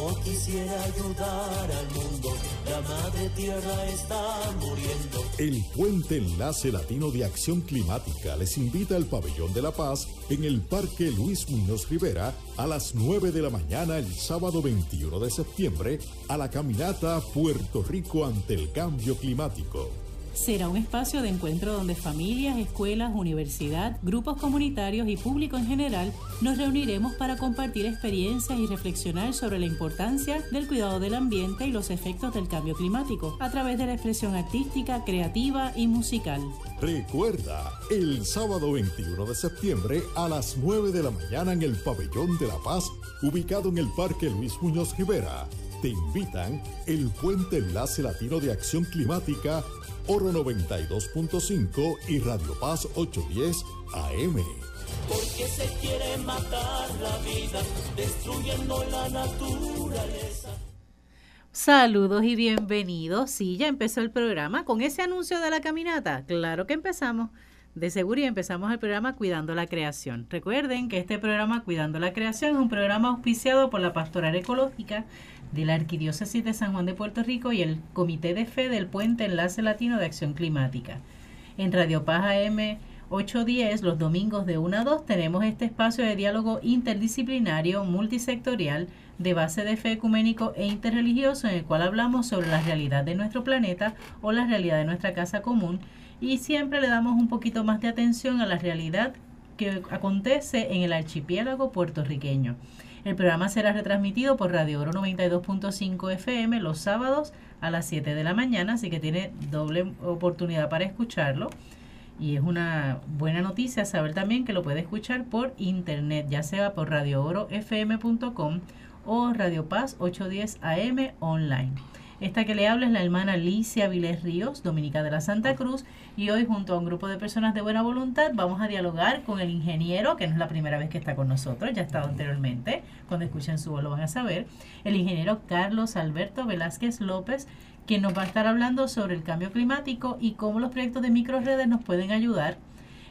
como quisiera ayudar al mundo, la madre tierra está muriendo. El Puente Enlace Latino de Acción Climática les invita al Pabellón de la Paz en el Parque Luis Muñoz Rivera a las 9 de la mañana el sábado 21 de septiembre a la caminata Puerto Rico ante el cambio climático. Será un espacio de encuentro donde familias, escuelas, universidad, grupos comunitarios y público en general nos reuniremos para compartir experiencias y reflexionar sobre la importancia del cuidado del ambiente y los efectos del cambio climático a través de la expresión artística, creativa y musical. Recuerda, el sábado 21 de septiembre a las 9 de la mañana en el Pabellón de la Paz, ubicado en el Parque Luis Muñoz Rivera. Te invitan el Puente Enlace Latino de Acción Climática Oro 92.5 y Radio Paz 810 AM. Porque se quiere matar la vida, destruyendo la naturaleza. Saludos y bienvenidos. Sí, ya empezó el programa con ese anuncio de la caminata. Claro que empezamos. De seguridad empezamos el programa Cuidando la Creación. Recuerden que este programa Cuidando la Creación es un programa auspiciado por la Pastoral Ecológica de la Arquidiócesis de San Juan de Puerto Rico y el Comité de Fe del Puente Enlace Latino de Acción Climática. En Radio Paz AM 810, los domingos de 1 a 2, tenemos este espacio de diálogo interdisciplinario, multisectorial, de base de fe ecuménico e interreligioso, en el cual hablamos sobre la realidad de nuestro planeta o la realidad de nuestra casa común y siempre le damos un poquito más de atención a la realidad que acontece en el archipiélago puertorriqueño. El programa será retransmitido por Radio Oro 92.5 FM los sábados a las 7 de la mañana, así que tiene doble oportunidad para escucharlo. Y es una buena noticia saber también que lo puede escuchar por internet, ya sea por radioorofm.com o Radio Paz 810 AM online. Esta que le habla es la hermana Alicia Viles Ríos, dominica de la Santa Cruz, y hoy junto a un grupo de personas de buena voluntad vamos a dialogar con el ingeniero, que no es la primera vez que está con nosotros, ya ha estado anteriormente, cuando escuchen su voz lo van a saber, el ingeniero Carlos Alberto Velázquez López, quien nos va a estar hablando sobre el cambio climático y cómo los proyectos de microredes nos pueden ayudar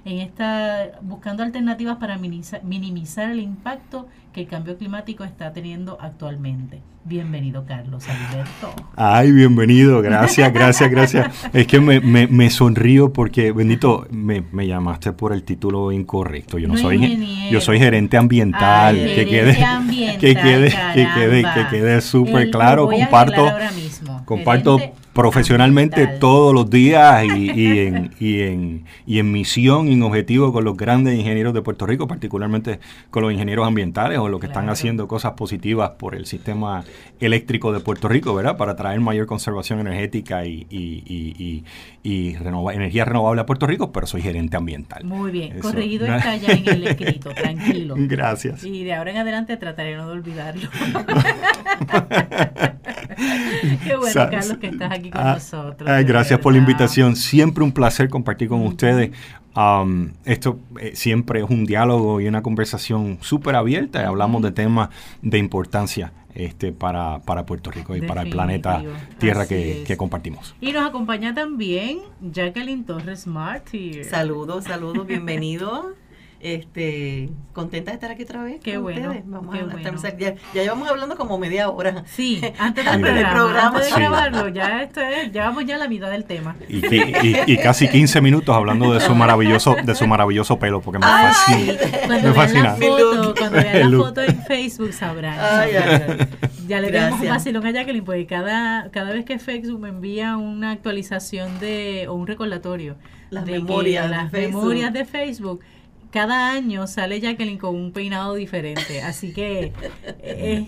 en esta buscando alternativas para minimizar el impacto que el cambio climático está teniendo actualmente. Bienvenido, Carlos Alberto. Ay, bienvenido, gracias, gracias, gracias. Es que me, me, sonrío porque, bendito, me, me, llamaste por el título incorrecto. Yo no, soy yo soy gerente ambiental. que, quede, que quede, que quede, que quede súper claro. Comparto, comparto profesionalmente todos los días y, y, en, y, en, y en misión y en objetivo con los grandes ingenieros de Puerto Rico, particularmente con los ingenieros ambientales o los que están haciendo cosas positivas por el sistema eléctrico de Puerto Rico, ¿verdad? Para traer mayor conservación energética y, y, y energía renovable a Puerto Rico, pero soy gerente ambiental. Muy bien, corregido está ya en el escrito, tranquilo. Gracias. Y de ahora en adelante trataré no de olvidarlo. Qué bueno, Carlos, que estás aquí con ah, nosotros. gracias por la invitación. Siempre un placer compartir con ustedes. Um, esto eh, siempre es un diálogo y una conversación súper abierta. Hablamos de temas de importancia este, para, para Puerto Rico y para el planeta Tierra que, que, compartimos. Y nos acompaña también Jacqueline Torres Marty. Saludos, saludos, bienvenido. Este, contenta de estar aquí otra vez. Qué bueno. Vamos a, ya, llevamos hablando como media hora. Sí, antes del programa, de grabarlo, ya esto es, llevamos ya la mitad del tema. Y, y, casi 15 minutos hablando de su maravilloso, de su maravilloso pelo, porque me fascina. Cuando me fascina. La foto, cuando vean la foto en Facebook sabrán. Ya le damos un vacilón a Jacqueline, porque cada, cada vez que Facebook me envía una actualización de, o un recordatorio las memorias, las memorias de Facebook cada año sale Jacqueline con un peinado diferente, así que es,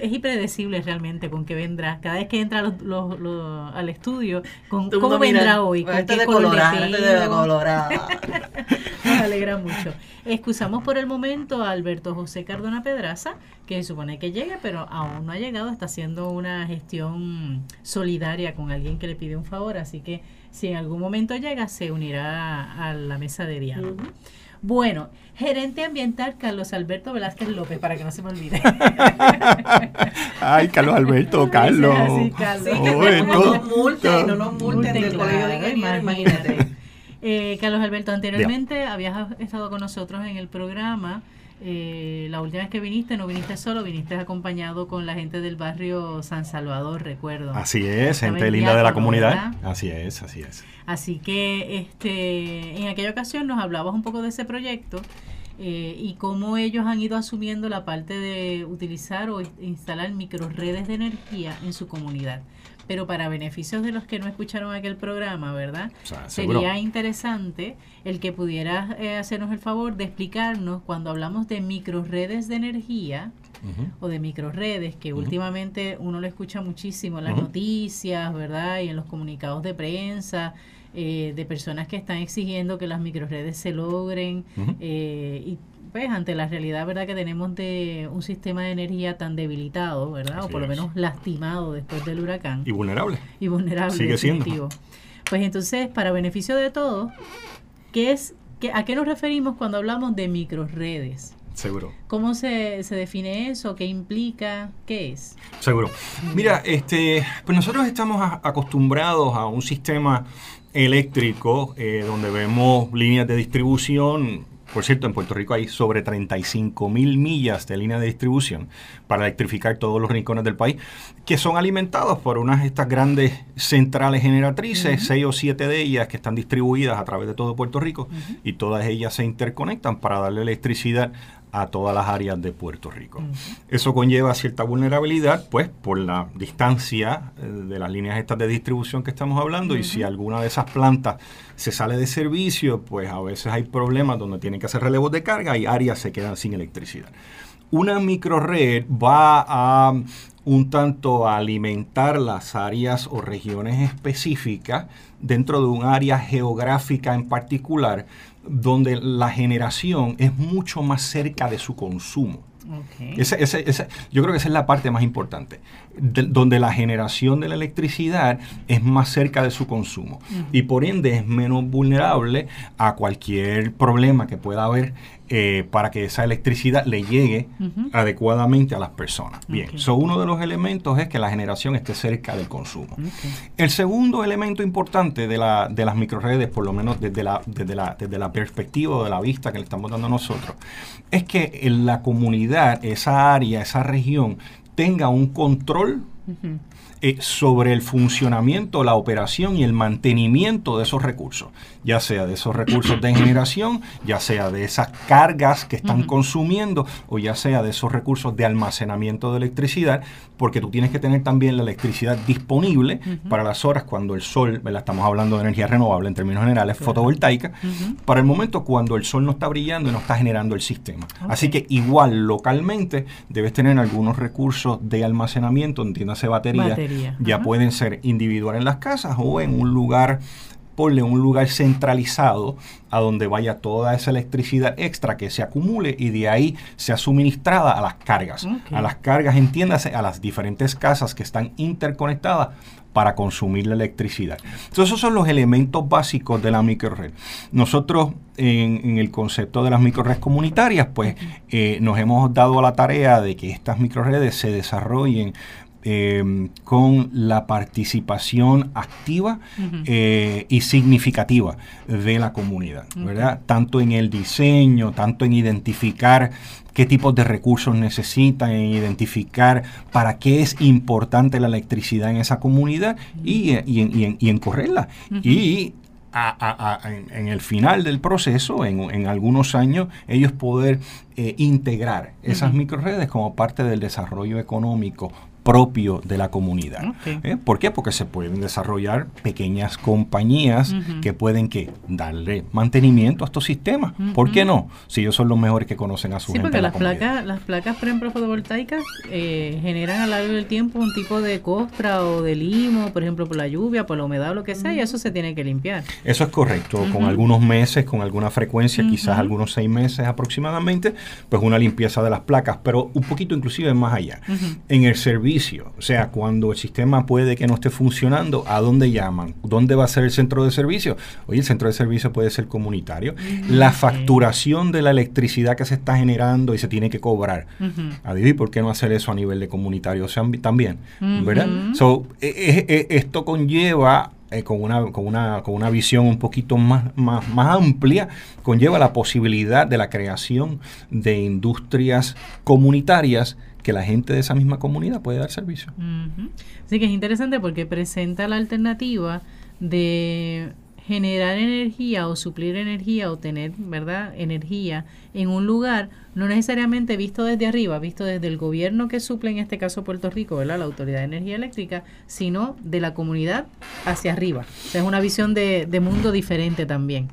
es, impredecible realmente con qué vendrá. Cada vez que entra al estudio, con cómo vendrá hoy, con qué color de Nos alegra mucho. Excusamos por el momento a Alberto José Cardona Pedraza, que se supone que llegue, pero aún no ha llegado, está haciendo una gestión solidaria con alguien que le pide un favor, así que si en algún momento llega, se unirá a la mesa de diálogo. Bueno, gerente ambiental Carlos Alberto Velázquez López, para que no se me olvide. Ay, Carlos Alberto, Carlos. Sí, Carlos. Sí, que no, nos multen, no nos multen del colegio de imagínate. Eh, Carlos Alberto, anteriormente habías estado con nosotros en el programa eh, la última vez que viniste no viniste solo, viniste acompañado con la gente del barrio San Salvador, recuerdo. Así es, gente linda de la comunidad. Así es, así es. Así que este, en aquella ocasión nos hablabas un poco de ese proyecto eh, y cómo ellos han ido asumiendo la parte de utilizar o instalar microredes de energía en su comunidad pero para beneficios de los que no escucharon aquel programa, ¿verdad? Sería interesante el que pudieras eh, hacernos el favor de explicarnos cuando hablamos de microredes de energía o de microredes, que últimamente uno lo escucha muchísimo en las noticias, ¿verdad? Y en los comunicados de prensa. Eh, de personas que están exigiendo que las microredes se logren eh, y pues ante la realidad verdad que tenemos de un sistema de energía tan debilitado verdad o por lo menos lastimado después del huracán y vulnerable y vulnerable sigue siendo pues entonces para beneficio de todos qué es qué, a qué nos referimos cuando hablamos de microredes Seguro. ¿Cómo se, se, define eso? ¿Qué implica? ¿Qué es? Seguro. Mira, este, pues nosotros estamos acostumbrados a un sistema eléctrico eh, donde vemos líneas de distribución por cierto, en Puerto Rico hay sobre 35 mil millas de línea de distribución para electrificar todos los rincones del país, que son alimentados por unas de estas grandes centrales generatrices, seis o siete de ellas que están distribuidas a través de todo Puerto Rico, y todas ellas se interconectan para darle electricidad a todas las áreas de Puerto Rico. Eso conlleva cierta vulnerabilidad, pues, por la distancia eh, de las líneas estas de distribución que estamos hablando, y si alguna de esas plantas se sale de servicio, pues a veces hay problemas donde tienen que hacer relevos de carga y áreas se quedan sin electricidad. Una microred va a un tanto alimentar las áreas o regiones específicas dentro de un área geográfica en particular donde la generación es mucho más cerca de su consumo. yo creo que esa es la parte más importante, donde la generación de la electricidad es más cerca de su consumo. Y por ende es menos vulnerable a cualquier problema que pueda haber eh, para que esa electricidad le llegue adecuadamente a las personas. Bien, uno de los elementos es que la generación esté cerca del consumo. El segundo elemento importante de, la, de las microredes, por lo menos desde la, desde la, desde la perspectiva o de la vista que le estamos dando a nosotros, es que en la comunidad, esa área, esa región, tenga un control eh, sobre el funcionamiento, la operación y el mantenimiento de esos recursos, ya sea de esos recursos de generación, ya sea de esas cargas que están consumiendo o ya sea de esos recursos de almacenamiento de electricidad, porque tú tienes que tener también la electricidad disponible para las horas cuando el sol, estamos hablando de energía renovable en términos generales, fotovoltaica, para el momento cuando el sol no está brillando y no está generando el sistema. Así que igual localmente debes tener algunos recursos de almacenamiento, entiéndase batería, ya pueden ser individual en las casas o en un lugar ponle un lugar centralizado a donde vaya toda esa electricidad extra que se acumule y de ahí sea suministrada a las cargas. A las cargas, entiéndase, a las diferentes casas que están interconectadas para consumir la electricidad. Entonces esos son los elementos básicos de la microred. Nosotros en, el concepto de las microredes comunitarias, pues eh, nos hemos dado a la tarea de que estas microredes se desarrollen Em, con la participación activa eh, y significativa de la comunidad, ¿verdad? Tanto en el diseño, tanto en identificar qué tipos de recursos necesitan, en identificar para qué es importante la electricidad en esa comunidad y, en, correrla. Y en, el final del proceso, en, algunos años, ellos poder eh, integrar esas microredes como parte del desarrollo económico propio de la comunidad. ¿Eh? ¿Por qué? Porque se pueden desarrollar pequeñas compañías que pueden que darle mantenimiento a estos sistemas. ¿Por qué no? Si ellos son los mejores que conocen a su sí, porque las placas, las placas, por ejemplo, fotovoltaicas eh, generan a lo largo del tiempo un tipo de costra o de limo, por ejemplo, por la lluvia, por la humedad o lo que sea, y eso se tiene que limpiar. Eso es correcto. Con algunos meses, con alguna frecuencia, quizás algunos seis meses aproximadamente, pues una limpieza de las placas, pero un poquito inclusive más allá. En el servicio o sea, cuando el sistema puede que no esté funcionando, ¿a dónde llaman? ¿Dónde va a ser el centro de servicio? Oye, el centro de servicio puede ser comunitario. La facturación de la electricidad que se está generando y se tiene que cobrar. Uh ¿por qué no hacer eso a nivel de comunitario también? ¿Verdad? So, e, e, e, esto conlleva eh, con, una, con, una, con una visión un poquito más, más, más amplia, conlleva la posibilidad de la creación de industrias comunitarias que la gente de esa misma comunidad puede dar servicio. Así que es interesante porque presenta la alternativa de generar energía o suplir energía o tener, ¿verdad?, energía en un lugar, no necesariamente visto desde arriba, visto desde el gobierno que suple, en este caso Puerto Rico, ¿verdad?, la Autoridad de Energía Eléctrica, sino de la comunidad hacia arriba. Es una visión de, de mundo diferente también,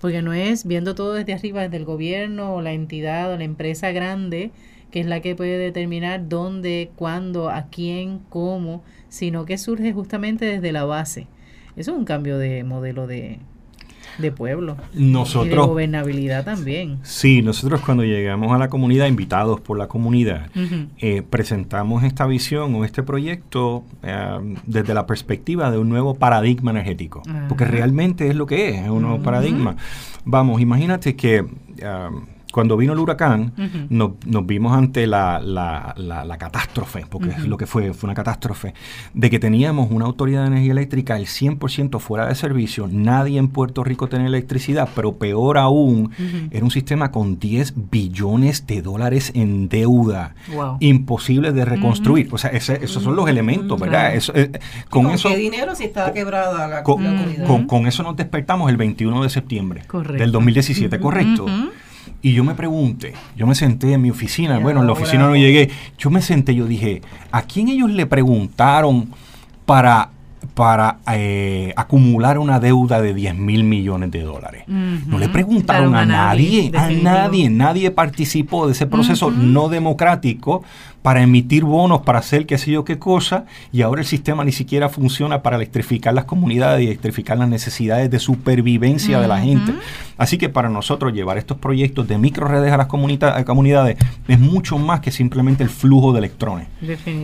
porque no es viendo todo desde arriba, desde el gobierno o la entidad o la empresa grande, que es la que puede determinar dónde, cuándo, a quién, cómo, sino que surge justamente desde la base eso es un cambio de modelo de, pueblo. Nosotros, y de gobernabilidad también. Sí, nosotros cuando llegamos a la comunidad, invitados por la comunidad, eh, presentamos esta visión o este proyecto eh, desde la perspectiva de un nuevo paradigma energético. Porque realmente es lo que es, es un nuevo paradigma. Vamos, imagínate que... Eh, cuando vino el huracán, nos, vimos ante la, la, catástrofe, porque es lo que fue, fue una catástrofe, de que teníamos una autoridad de energía eléctrica el 100% fuera de servicio, nadie en Puerto Rico tenía electricidad, pero peor aún, era un sistema con 10 billones de dólares en deuda, imposible de reconstruir. O sea, esos son los elementos, ¿verdad? Eso, eh, con, eso, qué dinero si estaba quebrada la, con, con, eso nos despertamos el 21 de septiembre del 2017, correcto. Y yo me pregunté, yo me senté en mi oficina, bueno, en la oficina no llegué, yo me senté, yo dije, ¿a quién ellos le preguntaron para para eh, acumular una deuda de 10 mil millones de dólares. No le preguntaron a, nadie, a nadie, nadie participó de ese proceso no democrático para emitir bonos, para hacer qué sé yo qué cosa, y ahora el sistema ni siquiera funciona para electrificar las comunidades y electrificar las necesidades de supervivencia de la gente. Así que para nosotros llevar estos proyectos de microredes a las comunidades es mucho más que simplemente el flujo de electrones.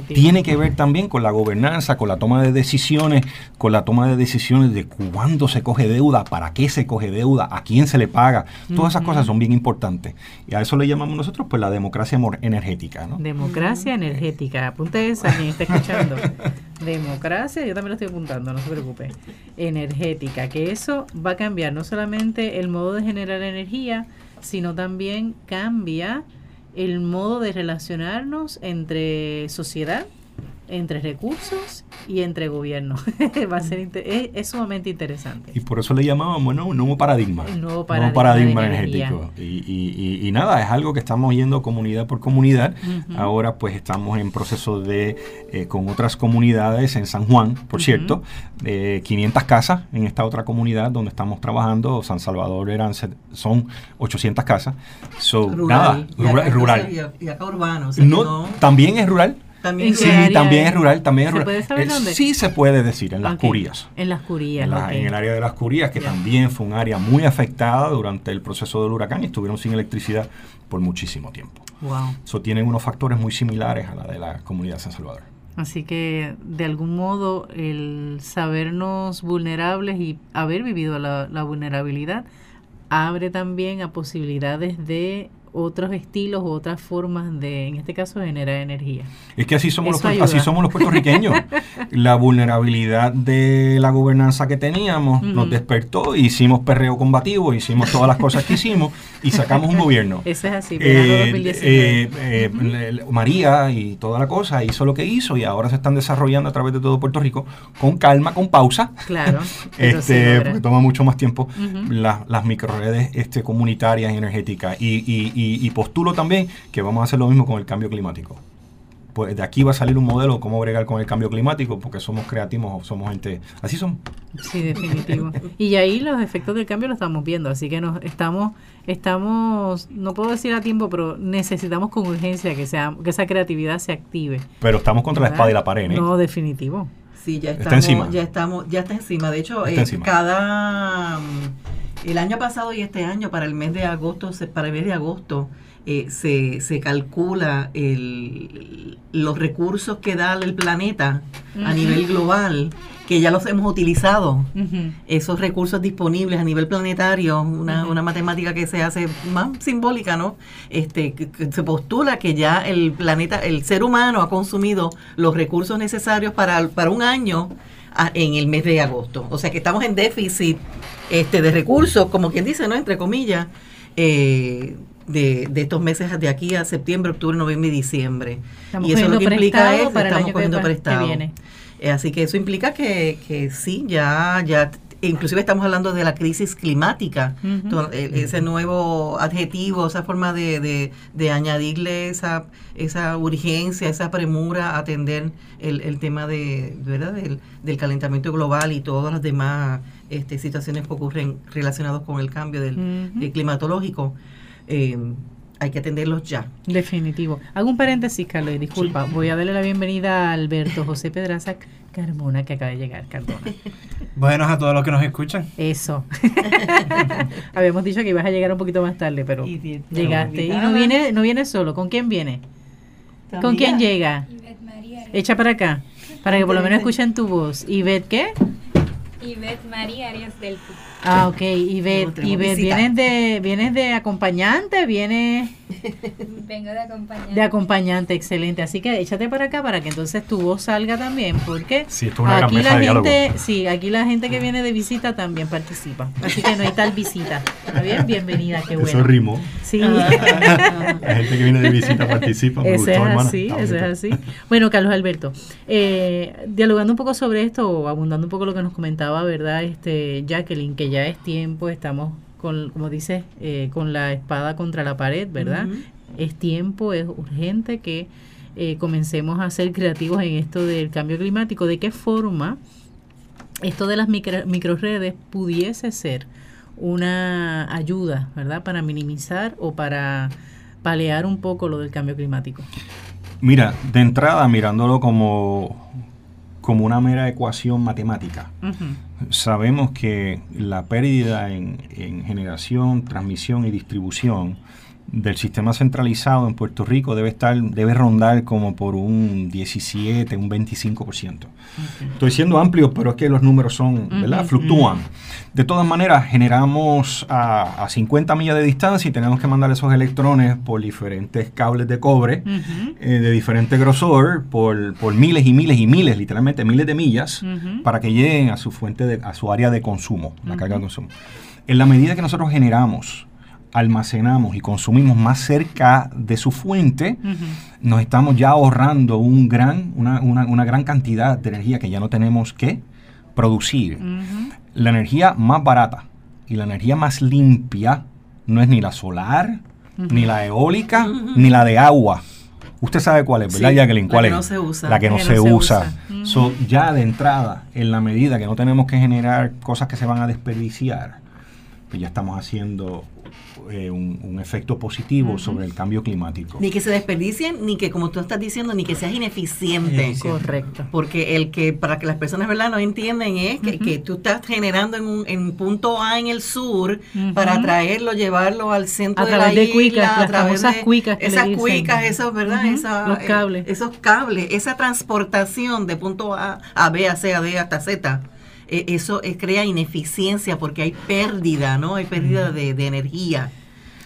Tiene que ver también con la gobernanza, con la toma de decisiones, con la toma de decisiones de cuándo se coge deuda, para qué se coge deuda, a quién se le paga. Todas esas cosas son bien importantes. Y a eso le llamamos nosotros pues la democracia energética. ¿no? Democracia democracia energética. Apunte esa, quien está escuchando. Democracia, yo también lo estoy apuntando, no se preocupe. Energética, que eso va a cambiar no solamente el modo de generar energía, sino también cambia el modo de relacionarnos entre sociedad entre recursos y entre gobierno. Va a ser es, sumamente interesante. Y por eso le llamábamos bueno, un nuevo paradigma. Un nuevo paradigma, energético. Y, nada, es algo que estamos yendo comunidad por comunidad. Ahora pues estamos en proceso de, eh, con otras comunidades en San Juan, por cierto, 500 casas en esta otra comunidad donde estamos trabajando. San Salvador eran, son 800 casas. rural. Nada, rural. Y acá, urbano. no, También es rural. También sí, también es rural, también es rural. puede saber dónde? Sí se puede decir, en las curías. En las curías. En, el área de las curías, que también fue un área muy afectada durante el proceso del huracán y estuvieron sin electricidad por muchísimo tiempo. Wow. Eso tienen unos factores muy similares a la de la comunidad de San Salvador. Así que de algún modo el sabernos vulnerables y haber vivido la, la vulnerabilidad abre también a posibilidades de otros estilos u otras formas de, en este caso, generar energía. Es que así somos, los, así somos los puertorriqueños. la vulnerabilidad de la gobernanza que teníamos nos despertó, hicimos perreo combativo, hicimos todas las cosas que hicimos y sacamos un gobierno. Eso es así, eh, eh, eh, María y toda la cosa hizo lo que hizo y ahora se están desarrollando a través de todo Puerto Rico con calma, con pausa. Claro. este, porque toma mucho más tiempo las, las microredes este, comunitarias y energéticas. y, y y, postulo también que vamos a hacer lo mismo con el cambio climático. Pues de aquí va a salir un modelo de cómo bregar con el cambio climático, porque somos creativos, somos gente, así somos. Sí, definitivo. y ahí los efectos del cambio lo estamos viendo, así que nos estamos, estamos, no puedo decir a tiempo, pero necesitamos con urgencia que sea, que esa creatividad se active. Pero estamos contra la espada y la pared, ¿eh? No, definitivo. Sí, ya estamos, está encima. ya estamos, ya está encima. De hecho, eh, cada el año pasado y este año, para el mes de agosto, para el mes de agosto, eh, se, se, calcula el, los recursos que da el planeta a nivel global, que ya los hemos utilizado, esos recursos disponibles a nivel planetario, una, una, matemática que se hace más simbólica, ¿no? Este, se postula que ya el planeta, el ser humano ha consumido los recursos necesarios para, para un año en el mes de agosto. O sea que estamos en déficit este, de recursos, como quien dice, ¿no? Entre comillas, eh, de, estos meses de aquí a septiembre, octubre, noviembre y diciembre. y eso lo que implica es para estamos cogiendo prestado. Eh, así que eso implica que, que sí, ya, ya inclusive estamos hablando de la crisis climática, ese nuevo adjetivo, esa forma de, de, añadirle esa, esa urgencia, esa premura a atender el, tema de, ¿verdad? Del, calentamiento global y todas las demás este, situaciones que ocurren relacionadas con el cambio del, climatológico. Eh, hay que atenderlos ya. Definitivo. Hago un paréntesis, Carlos, disculpa. Voy a darle la bienvenida a Alberto José Pedraza Carmona, que acaba de llegar, Carmona. Buenos a todos los que nos escuchan. Eso. Habíamos dicho que ibas a llegar un poquito más tarde, pero llegaste. Y no viene, no viene solo. ¿Con quién viene? ¿Con quién llega? Echa para acá, para que por lo menos escuchen tu voz. ¿Y ¿Ivette qué? Ivette María Arias del Ah, ok. Y ve, y ¿vienes de, ¿vienes de acompañante? ¿Vienes...? Vengo de acompañante. De acompañante, excelente. Así que échate para acá para que entonces tu voz salga también, porque sí, esto es una aquí la gente, sí, aquí la gente que viene de visita también participa. Así que no hay tal visita. ¿Está bien? Bienvenida, qué bueno. Eso rimó. Sí. la gente que viene de visita participa. eso es así, eso es así. Bueno, Carlos Alberto, eh, dialogando un poco sobre esto, o abundando un poco lo que nos comentaba, ¿verdad? Este Jacqueline, que ya es tiempo, estamos con, como dices, eh, con la espada contra la pared, ¿verdad? Es tiempo, es urgente que eh, comencemos a ser creativos en esto del cambio climático. ¿De qué forma esto de las micro, microredes pudiese ser una ayuda, ¿verdad? Para minimizar o para palear un poco lo del cambio climático. Mira, de entrada, mirándolo como como una mera ecuación matemática. Sabemos que la pérdida en, en, generación, transmisión y distribución del sistema centralizado en Puerto Rico debe estar debe rondar como por un 17, un 25%. Estoy siendo amplio, pero es que los números son, ¿verdad? Fluctúan. De todas maneras, generamos a, 50 millas de distancia y tenemos que mandar esos electrones por diferentes cables de cobre eh, de diferente grosor, por, por, miles y miles y miles, literalmente miles de millas, para que lleguen a su fuente, de, a su área de consumo, la carga de consumo. En la medida que nosotros generamos almacenamos y consumimos más cerca de su fuente, nos estamos ya ahorrando un gran, una, una, gran cantidad de energía que ya no tenemos que producir. La energía más barata y la energía más limpia no es ni la solar, ni la eólica, ni la de agua. Usted sabe cuál es, ¿verdad, Jacqueline? ¿Cuál la que no se usa. La que no, se, usa. ya de entrada, en la medida que no tenemos que generar cosas que se van a desperdiciar, pues ya estamos haciendo eh, un, efecto positivo sobre el cambio climático. Ni que se desperdicien, ni que, como tú estás diciendo, ni que seas ineficiente. Correcto. Porque el que, para que las personas ¿verdad? no entienden, es que, que tú estás generando en un en punto A en el sur para traerlo, llevarlo al centro de la de isla, a través de cuicas esas cuicas, esos, ¿verdad? Los eh, cables. esos cables, esa transportación de punto A a B, a C, a D, hasta Z e, eso crea ineficiencia porque hay pérdida, ¿no? Hay pérdida de, energía.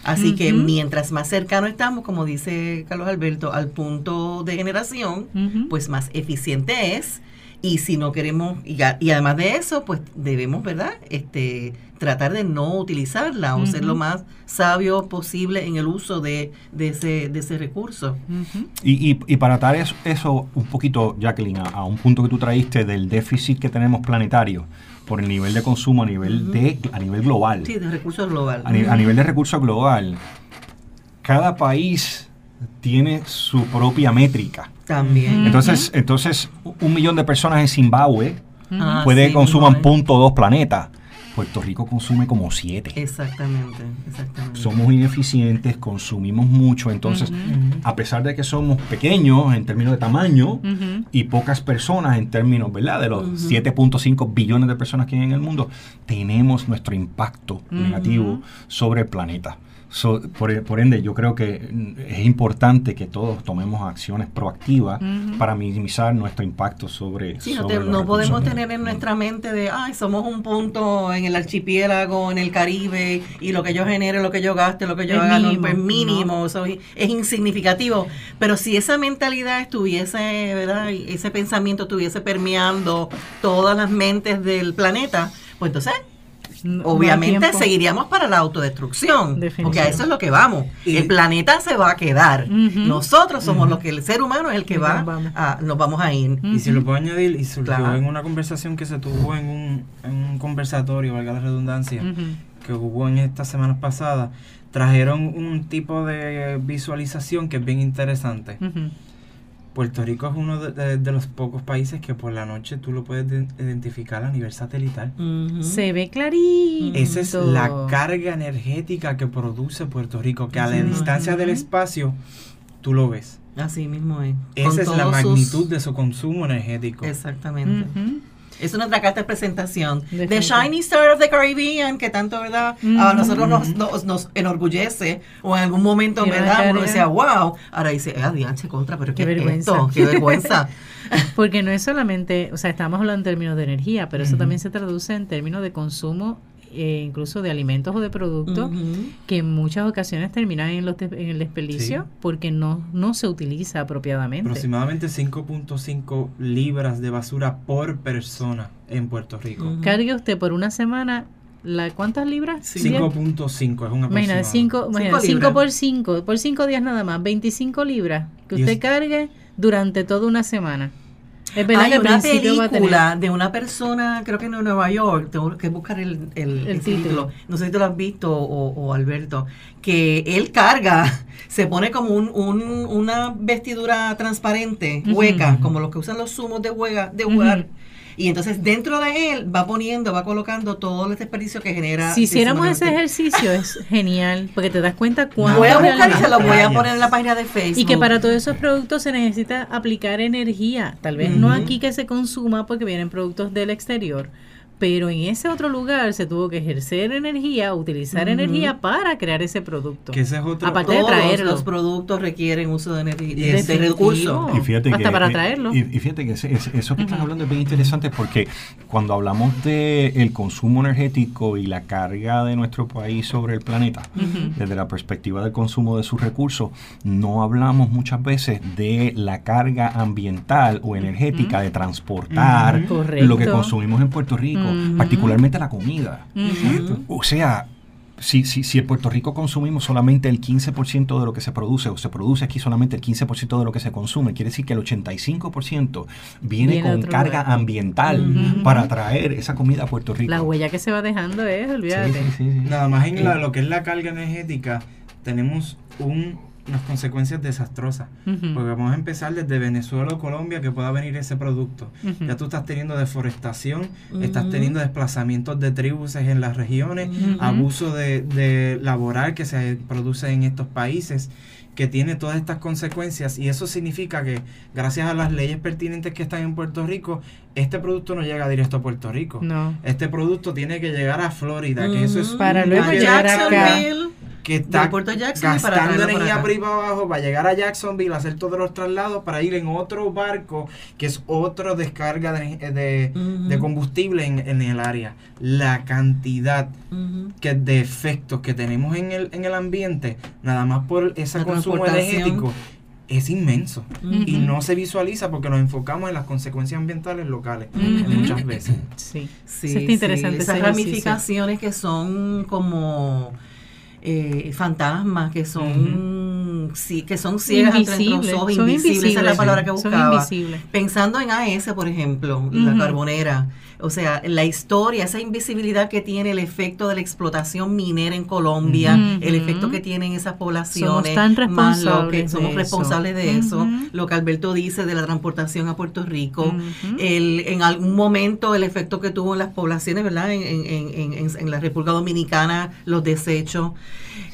Así que mientras más cercano estamos, como dice Carlos Alberto, al punto de generación, pues más eficiente es. Y si no queremos, y, y, además de eso, pues debemos, ¿verdad? Este, tratar de no utilizarla o ser lo más sabio posible en el uso de, ese, de ese recurso. y, y, para atar eso, eso, un poquito, Jacqueline, a, un punto que tú traíste del déficit que tenemos planetario por el nivel de consumo a nivel, de, a nivel global. Sí, de recursos global. A, a nivel de recursos global, cada país tiene su propia métrica. También. Entonces, entonces un millón de personas en Zimbabue puede consumir punto dos planetas. Puerto Rico consume como siete. Exactamente, exactamente. Somos ineficientes, consumimos mucho, entonces, a pesar de que somos pequeños en términos de tamaño y pocas personas en términos, ¿verdad? De los 7.5 billones de personas que hay en el mundo, tenemos nuestro impacto negativo sobre el planeta. Por, ende, yo creo que es importante que todos tomemos acciones proactivas para minimizar nuestro impacto sobre. Sí, no, podemos tener en nuestra mente de, ay, somos un punto en el archipiélago, en el Caribe, y lo que yo genere, lo que yo gaste, lo que yo haga, mínimo, es mínimo, es insignificativo. Pero si esa mentalidad estuviese, ¿verdad? Ese pensamiento estuviese permeando todas las mentes del planeta, pues entonces obviamente seguiríamos para la autodestrucción, porque a eso es lo que vamos. Y el planeta se va a quedar. Nosotros somos los que el ser humano es el que va a, nos vamos a ir. Y si lo puedo añadir, y surgió en una conversación que se tuvo en un, en un conversatorio, valga la redundancia, que hubo en estas semanas pasadas, trajeron un tipo de visualización que es bien interesante. Puerto Rico es uno de, los pocos países que por la noche tú lo puedes identificar a nivel satelital. Se ve clarito. Esa es la carga energética que produce Puerto Rico, que a la distancia del espacio tú lo ves. Así mismo es. Esa es la magnitud de su consumo energético. Exactamente. Es nuestra carta de presentación. The Shiny Star of the Caribbean, que tanto, ¿verdad? A nosotros nos, nos, enorgullece, o en algún momento, ¿verdad? Uno decía, wow. Ahora dice, ah, dianche contra, pero qué, vergüenza. qué vergüenza. Porque no es solamente, o sea, estamos hablando en términos de energía, pero eso también se traduce en términos de consumo eh, incluso de alimentos o de productos que en muchas ocasiones terminan en, los en el desperdicio porque no, no se utiliza apropiadamente. Aproximadamente 5.5 libras de basura por persona en Puerto Rico. Cargue usted por una semana la, ¿Cuántas libras? 5.5 es una Imagina, 5 por 5, por 5 días nada más, 25 libras que usted cargue durante toda una semana. Hay una película de una persona, creo que en Nueva York, tengo que buscar el, el, título. no sé si tú lo has visto o, Alberto, que él carga, se pone como un, una vestidura transparente, hueca, como los que usan los zumos de hueca, de jugar. Y entonces dentro de él va poniendo, va colocando todo el desperdicio que genera. Si hiciéramos ese ejercicio es genial, porque te das cuenta cuánto. Voy a buscar y se lo voy a poner en la página de Facebook. Y que para todos esos productos se necesita aplicar energía. Tal vez no aquí que se consuma porque vienen productos del exterior pero en ese otro lugar se tuvo que ejercer energía, utilizar energía para crear ese producto. Que ese es otro Aparte de traerlo. Los productos requieren uso de energía, de, de recursos. Y fíjate Hasta para traerlo. Y, fíjate que eso que están hablando es bien interesante porque cuando hablamos de el consumo energético y la carga de nuestro país sobre el planeta, desde la perspectiva del consumo de sus recursos, no hablamos muchas veces de la carga ambiental o energética de transportar lo que consumimos en Puerto Rico particularmente la comida. O sea, si, si, si, en Puerto Rico consumimos solamente el 15% de lo que se produce o se produce aquí solamente el 15% de lo que se consume, quiere decir que el 85% viene, con carga ambiental para traer esa comida a Puerto Rico. La huella que se va dejando es, olvídate. Nada más en lo que es la carga energética, tenemos un unas consecuencias desastrosas. Porque vamos a empezar desde Venezuela o Colombia que pueda venir ese producto. Ya tú estás teniendo deforestación, estás teniendo desplazamientos de tribus en las regiones, abuso de, de, laboral que se produce en estos países que tiene todas estas consecuencias y eso significa que gracias a las leyes pertinentes que están en Puerto Rico, este producto no llega directo a Puerto Rico. No. Este producto tiene que llegar a Florida, que eso es para luego llegar acá que está gastando energía por, ahí para abajo para llegar a Jacksonville, hacer todos los traslados para ir en otro barco que es otra descarga de, de, combustible en, el área. La cantidad que de efectos que tenemos en el, en el ambiente, nada más por ese consumo energético, es inmenso y no se visualiza porque nos enfocamos en las consecuencias ambientales locales muchas veces. Sí, sí, interesante. Esas ramificaciones que son como eh, fantasmas que son sí, que son ciegas invisibles, entre son invisibles, esa es la palabra que buscaba. Pensando en AS, por ejemplo, la carbonera, o sea, la historia, esa invisibilidad que tiene el efecto de la explotación minera en Colombia, el efecto que tienen esas poblaciones, somos más lo que somos responsables de eso, lo que Alberto dice de la transportación a Puerto Rico, el, en algún momento el efecto que tuvo en las poblaciones, ¿verdad? En, en, en, en la República Dominicana, los desechos,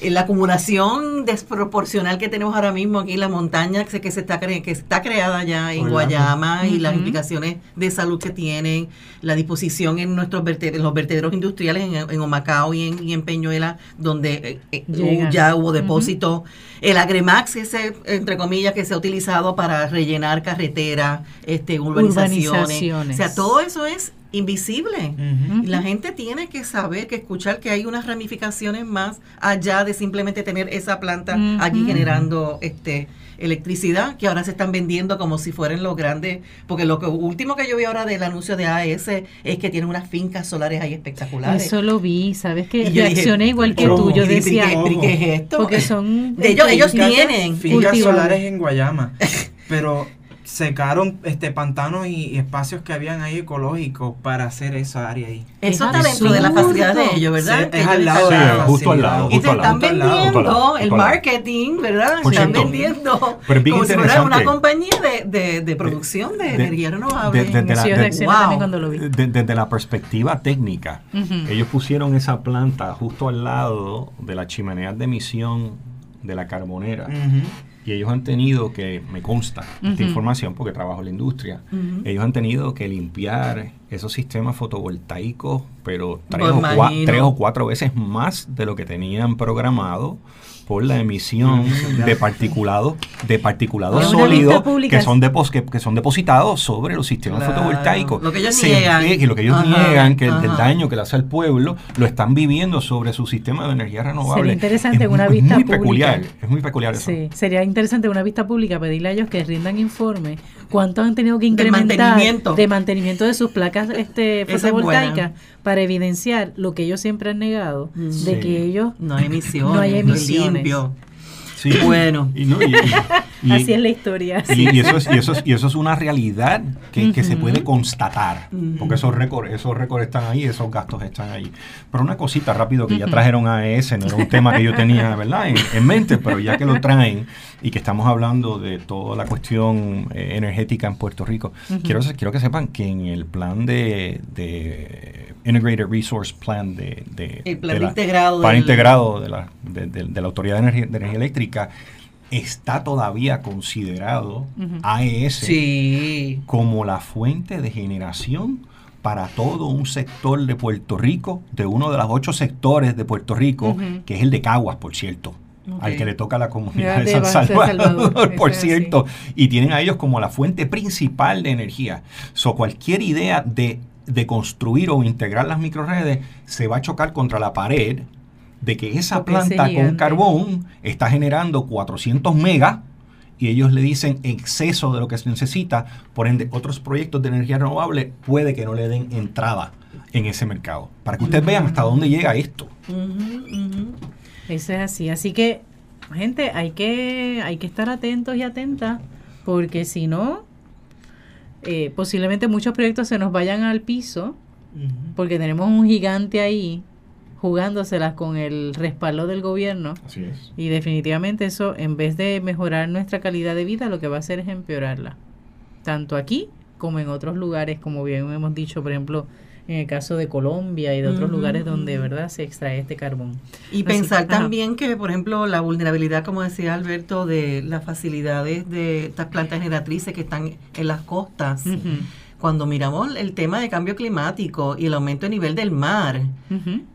la acumulación desproporcional que que tenemos ahora mismo aquí, la montaña que, se está, que está creada ya en Guayama. Y las implicaciones de salud que tienen, la disposición en nuestros vertederos, los vertederos industriales en, en Omacao y en, Peñuela, donde eh, eh, ya hubo depósito. El Agremax, ese, entre comillas, que se ha utilizado para rellenar carreteras, este, urbanizaciones. O sea, todo eso es invisible. y la gente tiene que saber, que escuchar que hay unas ramificaciones más allá de simplemente tener esa planta aquí generando este electricidad que ahora se están vendiendo como si fueran los grandes, porque lo que último que yo vi ahora del anuncio de AES es que tienen unas fincas solares ahí espectaculares. Eso lo vi, ¿sabes qué? Reaccioné igual que tú, yo decía, ¿qué es esto? Porque son de ellos, ellos tienen fincas solares en Guayama, pero secaron este pantanos y, espacios que habían ahí ecológicos para hacer esa área ahí. Eso está dentro de la facilidad de ellos, ¿verdad? es al lado. Sí, justo al lado. y se están vendiendo el marketing, ¿verdad? Se están vendiendo como si fuera una compañía de, de, producción de, energía renovable. Desde la perspectiva técnica, ellos pusieron esa planta justo al lado de la chimenea de emisión de la carbonera. Y ellos han tenido que, me consta esta información porque trabajo en la industria, ellos han tenido que limpiar esos sistemas fotovoltaicos, pero tres, o, tres o cuatro veces más de lo que tenían programado por la emisión de particulados de particulados sólidos que son, depos, que, son depositados sobre los sistemas fotovoltaicos. Lo que ellos niegan. Y lo que ellos niegan, que el, daño que le hace al pueblo, lo están viviendo sobre su sistema de energía renovable. Sería interesante una vista muy peculiar, es muy peculiar eso. Sí, sería interesante una vista pública pedirle a ellos que rindan informe cuánto han tenido que incrementar de mantenimiento de, sus placas este, fotovoltaicas para evidenciar lo que ellos siempre han negado, de que ellos no hay emisiones, no hay emisiones. Sí. Bueno. Así es la historia. Y, eso es, y, eso es, y eso es una realidad que, que se puede constatar, porque esos récords, esos récords están ahí, esos gastos están ahí. Pero una cosita rápido que ya trajeron a ese, no era un tema que yo tenía ¿verdad? En, mente, pero ya que lo traen y que estamos hablando de toda la cuestión eh, energética en Puerto Rico, quiero, quiero que sepan que en el plan de, de Integrated Resource Plan de, de, el plan integrado, plan integrado de la, de, la Autoridad de Energía, de Energía Eléctrica, está todavía considerado AES como la fuente de generación para todo un sector de Puerto Rico, de uno de los ocho sectores de Puerto Rico, que es el de Caguas, por cierto. al que le toca la comunidad de, San Salvador, por cierto, y tienen a ellos como la fuente principal de energía. So, cualquier idea de, de construir o integrar las microredes se va a chocar contra la pared de que esa planta con carbón está generando 400 megas y ellos le dicen exceso de lo que se necesita, por ende otros proyectos de energía renovable puede que no le den entrada en ese mercado. Para que ustedes vean hasta dónde llega esto. Eso es así. Así que, gente, hay que, hay que estar atentos y atentas, porque si no, eh, posiblemente muchos proyectos se nos vayan al piso, porque tenemos un gigante ahí jugándoselas con el respaldo del gobierno. Así es. Y definitivamente eso, en vez de mejorar nuestra calidad de vida, lo que va a hacer es empeorarla. Tanto aquí como en otros lugares, como bien hemos dicho, por ejemplo, en el caso de Colombia y de otros lugares donde verdad se extrae este carbón. Y pensar también que, por ejemplo, la vulnerabilidad, como decía Alberto, de las facilidades de estas plantas generatrices que están en las costas cuando miramos el tema de cambio climático y el aumento de nivel del mar,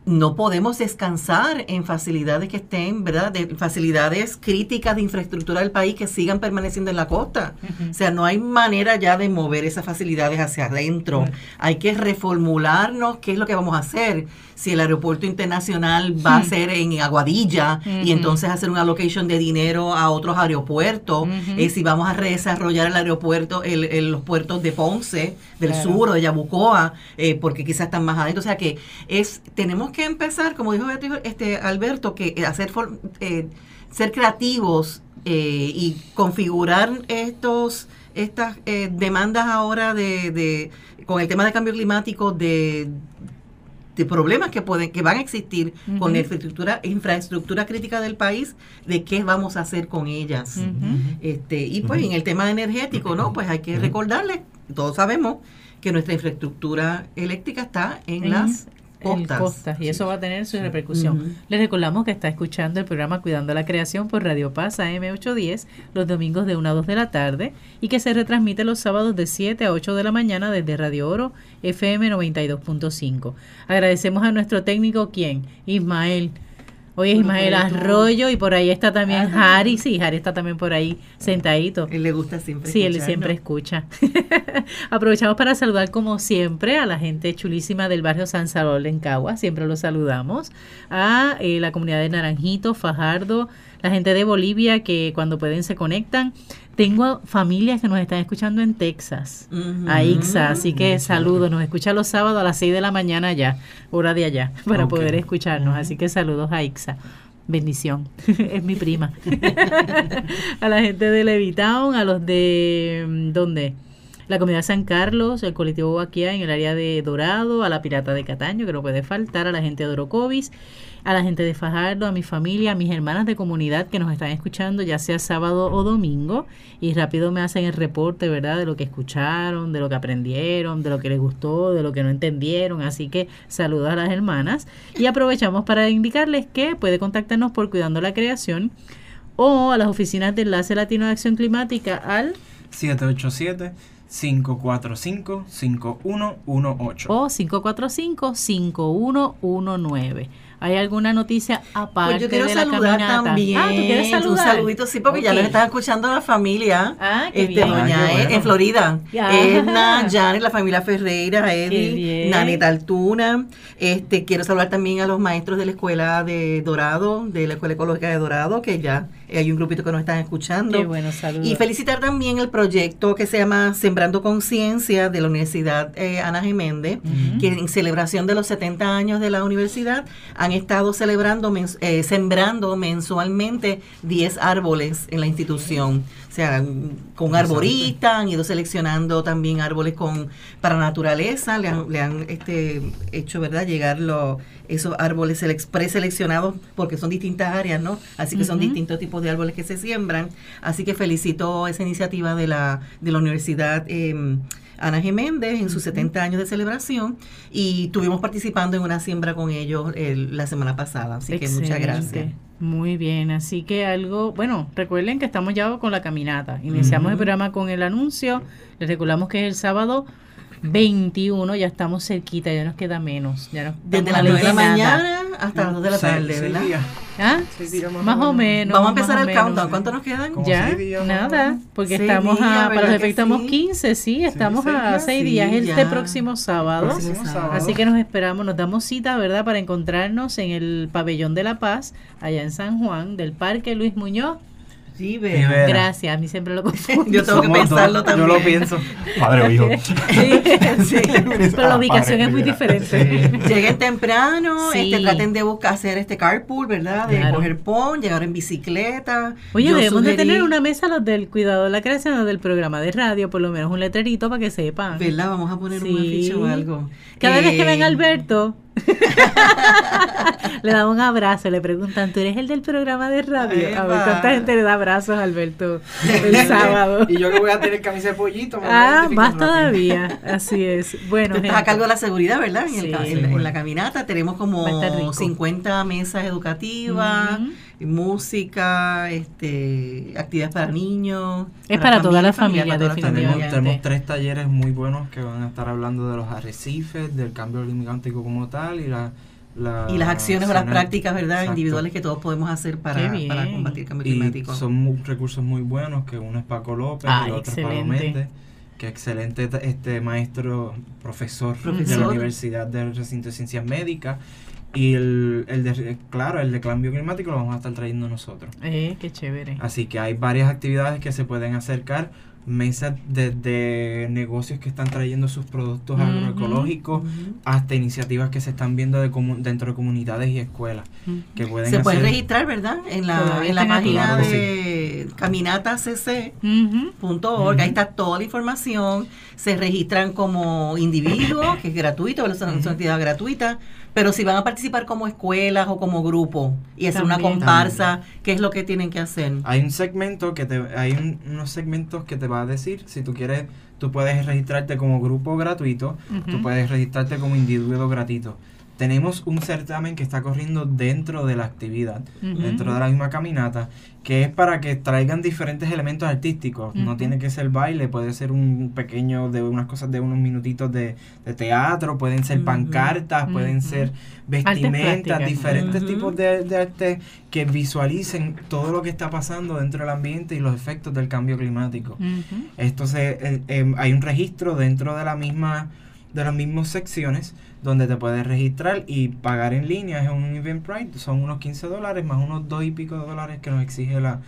no podemos descansar en facilidades que estén, ¿verdad? De facilidades críticas de infraestructura del país que sigan permaneciendo en la costa. O sea, no hay manera ya de mover esas facilidades hacia adentro. Hay que reformularnos qué es lo que vamos a hacer si el aeropuerto internacional va a ser en Aguadilla y entonces hacer una allocation de dinero a otros aeropuertos, eh, si vamos a desarrollar el aeropuerto, el, los puertos de Ponce, del sur o de Yabucoa, eh, porque quizás están más adentro. O sea que es tenemos que empezar, como dijo este Alberto, que eh, hacer ser creativos y configurar estos estas demandas ahora de, de, con el tema de cambio climático de de problemas que pueden que van a existir con la infraestructura infraestructura crítica del país de qué vamos a hacer con ellas. Este y pues en el tema energético no pues hay que recordarle todos sabemos que nuestra infraestructura eléctrica está en las costas. y eso va a tener su repercusión. Les recordamos que está escuchando el programa Cuidando la Creación por Radio Paz AM810 los domingos de 1 a 2 de la tarde y que se retransmite los sábados de 7 a 8 de la mañana desde Radio Oro FM 92.5. Agradecemos a nuestro técnico, ¿quién? Ismael Hoy es Ismael Arroyo y por ahí está también ah, Harry. Sí, Harry está también por ahí sentadito. Él le gusta siempre. Sí, él siempre escucha. Aprovechamos para saludar como siempre a la gente chulísima del barrio San Salvador en Cagua. Siempre los saludamos. A eh, la comunidad de Naranjito, Fajardo, la gente de Bolivia que cuando pueden se conectan. Tengo familias que nos están escuchando en Texas, a Ixa, así que saludos, nos escucha los sábados a las 6 de la mañana ya, hora de allá, para poder escucharnos, así que saludos a Ixa. Bendición, es mi prima. a la gente de Levitown, a los de, mm, ¿dónde? La comunidad San Carlos, el colectivo Baquia en el área de Dorado, a la Pirata de Cataño, que no puede faltar, a la gente de Orocovis a la gente de Fajardo, a mi familia, a mis hermanas de comunidad que nos están escuchando, ya sea sábado o domingo, y rápido me hacen el reporte, ¿verdad?, de lo que escucharon, de lo que aprendieron, de lo que les gustó, de lo que no entendieron. Así que saludos a las hermanas y aprovechamos para indicarles que puede contactarnos por Cuidando la Creación o a las oficinas de Enlace Latino de Acción Climática al 787 545 5118 o 545 5119 ¿Hay alguna noticia aparte pues yo quiero de la saludar caminata? también. Ah, ¿tú quieres saludar? Un saludito, sí, porque ya nos están escuchando la familia. Ah, qué este, Doña ah, en Florida. Edna, Janet, la familia Ferreira, Eddie, Nanita Altuna. Este, quiero saludar también a los maestros de la escuela de Dorado, de la Escuela Ecológica de Dorado, que ya hay un grupito que nos están escuchando. Qué bueno, saludos. Y felicitar también el proyecto que se llama Sembrando Conciencia de la Universidad eh, Ana Geméndez, que en celebración de los 70 años de la universidad han estado celebrando, eh, sembrando mensualmente 10 árboles en la institución. O sea, con arboritas, han ido seleccionando también árboles con para naturaleza, le han, le han este, hecho verdad llegar los esos árboles preseleccionados porque son distintas áreas, ¿no? Así que son distintos tipos de árboles que se siembran. Así que felicito esa iniciativa de la, de la Universidad eh, Ana Geméndez en sus 70 años de celebración y estuvimos participando en una siembra con ellos la semana pasada. Así que muchas gracias. Muy bien, así que algo, bueno, recuerden que estamos ya con la caminata. Iniciamos el programa con el anuncio, les recordamos que es el sábado 21, ya estamos cerquita, ya nos queda menos. Ya Desde las 9 de la mañana hasta las 2 de la tarde, ¿verdad? ¿Ah? más, o menos. Vamos a empezar el countdown. ¿Cuánto nos quedan? Ya, nada, porque estamos a, para los efectos estamos 15, sí, estamos a 6 días, este próximo sábado. Así que nos esperamos, nos damos cita, ¿verdad? Para encontrarnos en el Pabellón de la Paz, allá en San Juan, del Parque Luis Muñoz Gracias, a mí siempre lo confundo. Yo tengo que pensarlo también. Yo lo pienso. Padre o hijo. Sí, Pero la ubicación es muy diferente. Lleguen temprano, este, traten de buscar hacer este carpool, ¿verdad? De coger pon, llegar en bicicleta. Oye, debemos de tener una mesa los del cuidado de la creación del programa de radio, por lo menos un letrerito para que sepan. ¿Verdad? Vamos a poner un afiche o algo. Cada vez que ven a eh, Alberto, le da un abrazo, le preguntan, ¿tú eres el del programa de radio? A ver, ¿cuánta gente le da abrazos a Alberto el sábado? y yo que voy a tener camisa de pollito. Ah, más todavía, así es. Bueno, estás a cargo de la seguridad, ¿verdad? En, la caminata tenemos como 50 mesas educativas. Música, este, actividades para niños. Es para, toda la familia, definitivamente. Tenemos, tres talleres muy buenos que van a estar hablando de los arrecifes, del cambio climático como tal y la y las acciones o las prácticas verdad individuales que todos podemos hacer para, combatir el cambio climático. son recursos muy buenos, que uno es Paco López y otro es Pablo Méndez, que excelente este maestro, profesor, de la Universidad del Recinto de Ciencias Médicas. Y el, el de, claro, el de cambio climático lo vamos a estar trayendo nosotros. Eh, qué chévere. Así que hay varias actividades que se pueden acercar. Mesas de, negocios que están trayendo sus productos agroecológicos hasta iniciativas que se están viendo de dentro de comunidades y escuelas que pueden se puede registrar verdad en la, en la página de caminatacc.org ahí está toda la información. Se registran como individuos que es gratuito es una actividad gratuita pero si van a participar como escuelas o como grupo y hacer una comparsa, ¿qué es lo que tienen que hacer? Hay un segmento que te, hay unos segmentos que te va a decir si tú quieres, tú puedes registrarte como grupo gratuito, tú puedes registrarte como individuo gratuito. Tenemos un certamen que está corriendo dentro de la actividad, dentro de la misma caminata, que es para que traigan diferentes elementos artísticos. No tiene que ser baile, puede ser un pequeño de unas cosas de unos minutitos de, teatro, pueden ser pancartas, pueden ser vestimentas, diferentes tipos de, de, arte que visualicen todo lo que está pasando dentro del ambiente y los efectos del cambio climático. Esto se, eh, eh, hay un registro dentro de la misma de las mismas secciones donde te puedes registrar y pagar en línea es un Eventbrite, son unos 15 dólares más unos 2 y pico de dólares que nos exige la,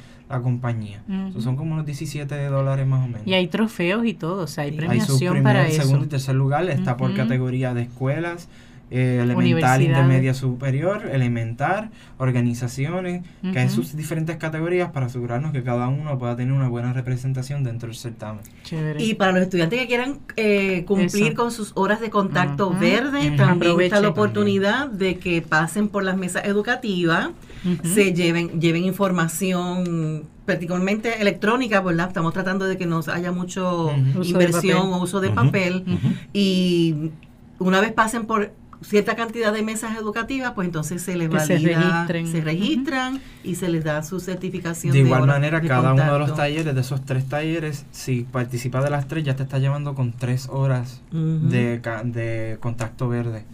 compañía. son como unos 17 dólares más o menos. Y hay trofeos y todo, o sea, hay premiación hay para eso. segundo y tercer lugar, está por categoría de escuelas, eh, elemental, intermedia, superior, elemental, organizaciones, que hay sus diferentes categorías para asegurarnos que cada uno pueda tener una buena representación dentro del certamen. Y para los estudiantes que quieran eh, cumplir con sus horas de contacto verde, también. está la oportunidad de que pasen por las mesas educativas, se lleven, lleven información particularmente electrónica, ¿verdad? Estamos tratando de que no haya mucho inversión o uso de papel. Y una vez pasen por cierta cantidad de mesas educativas, pues entonces se les valida, se registren, se registran y se les da su certificación. De igual manera, cada uno de los talleres, de esos tres talleres, si participa de las tres, ya te está llevando con tres horas de, de contacto verde,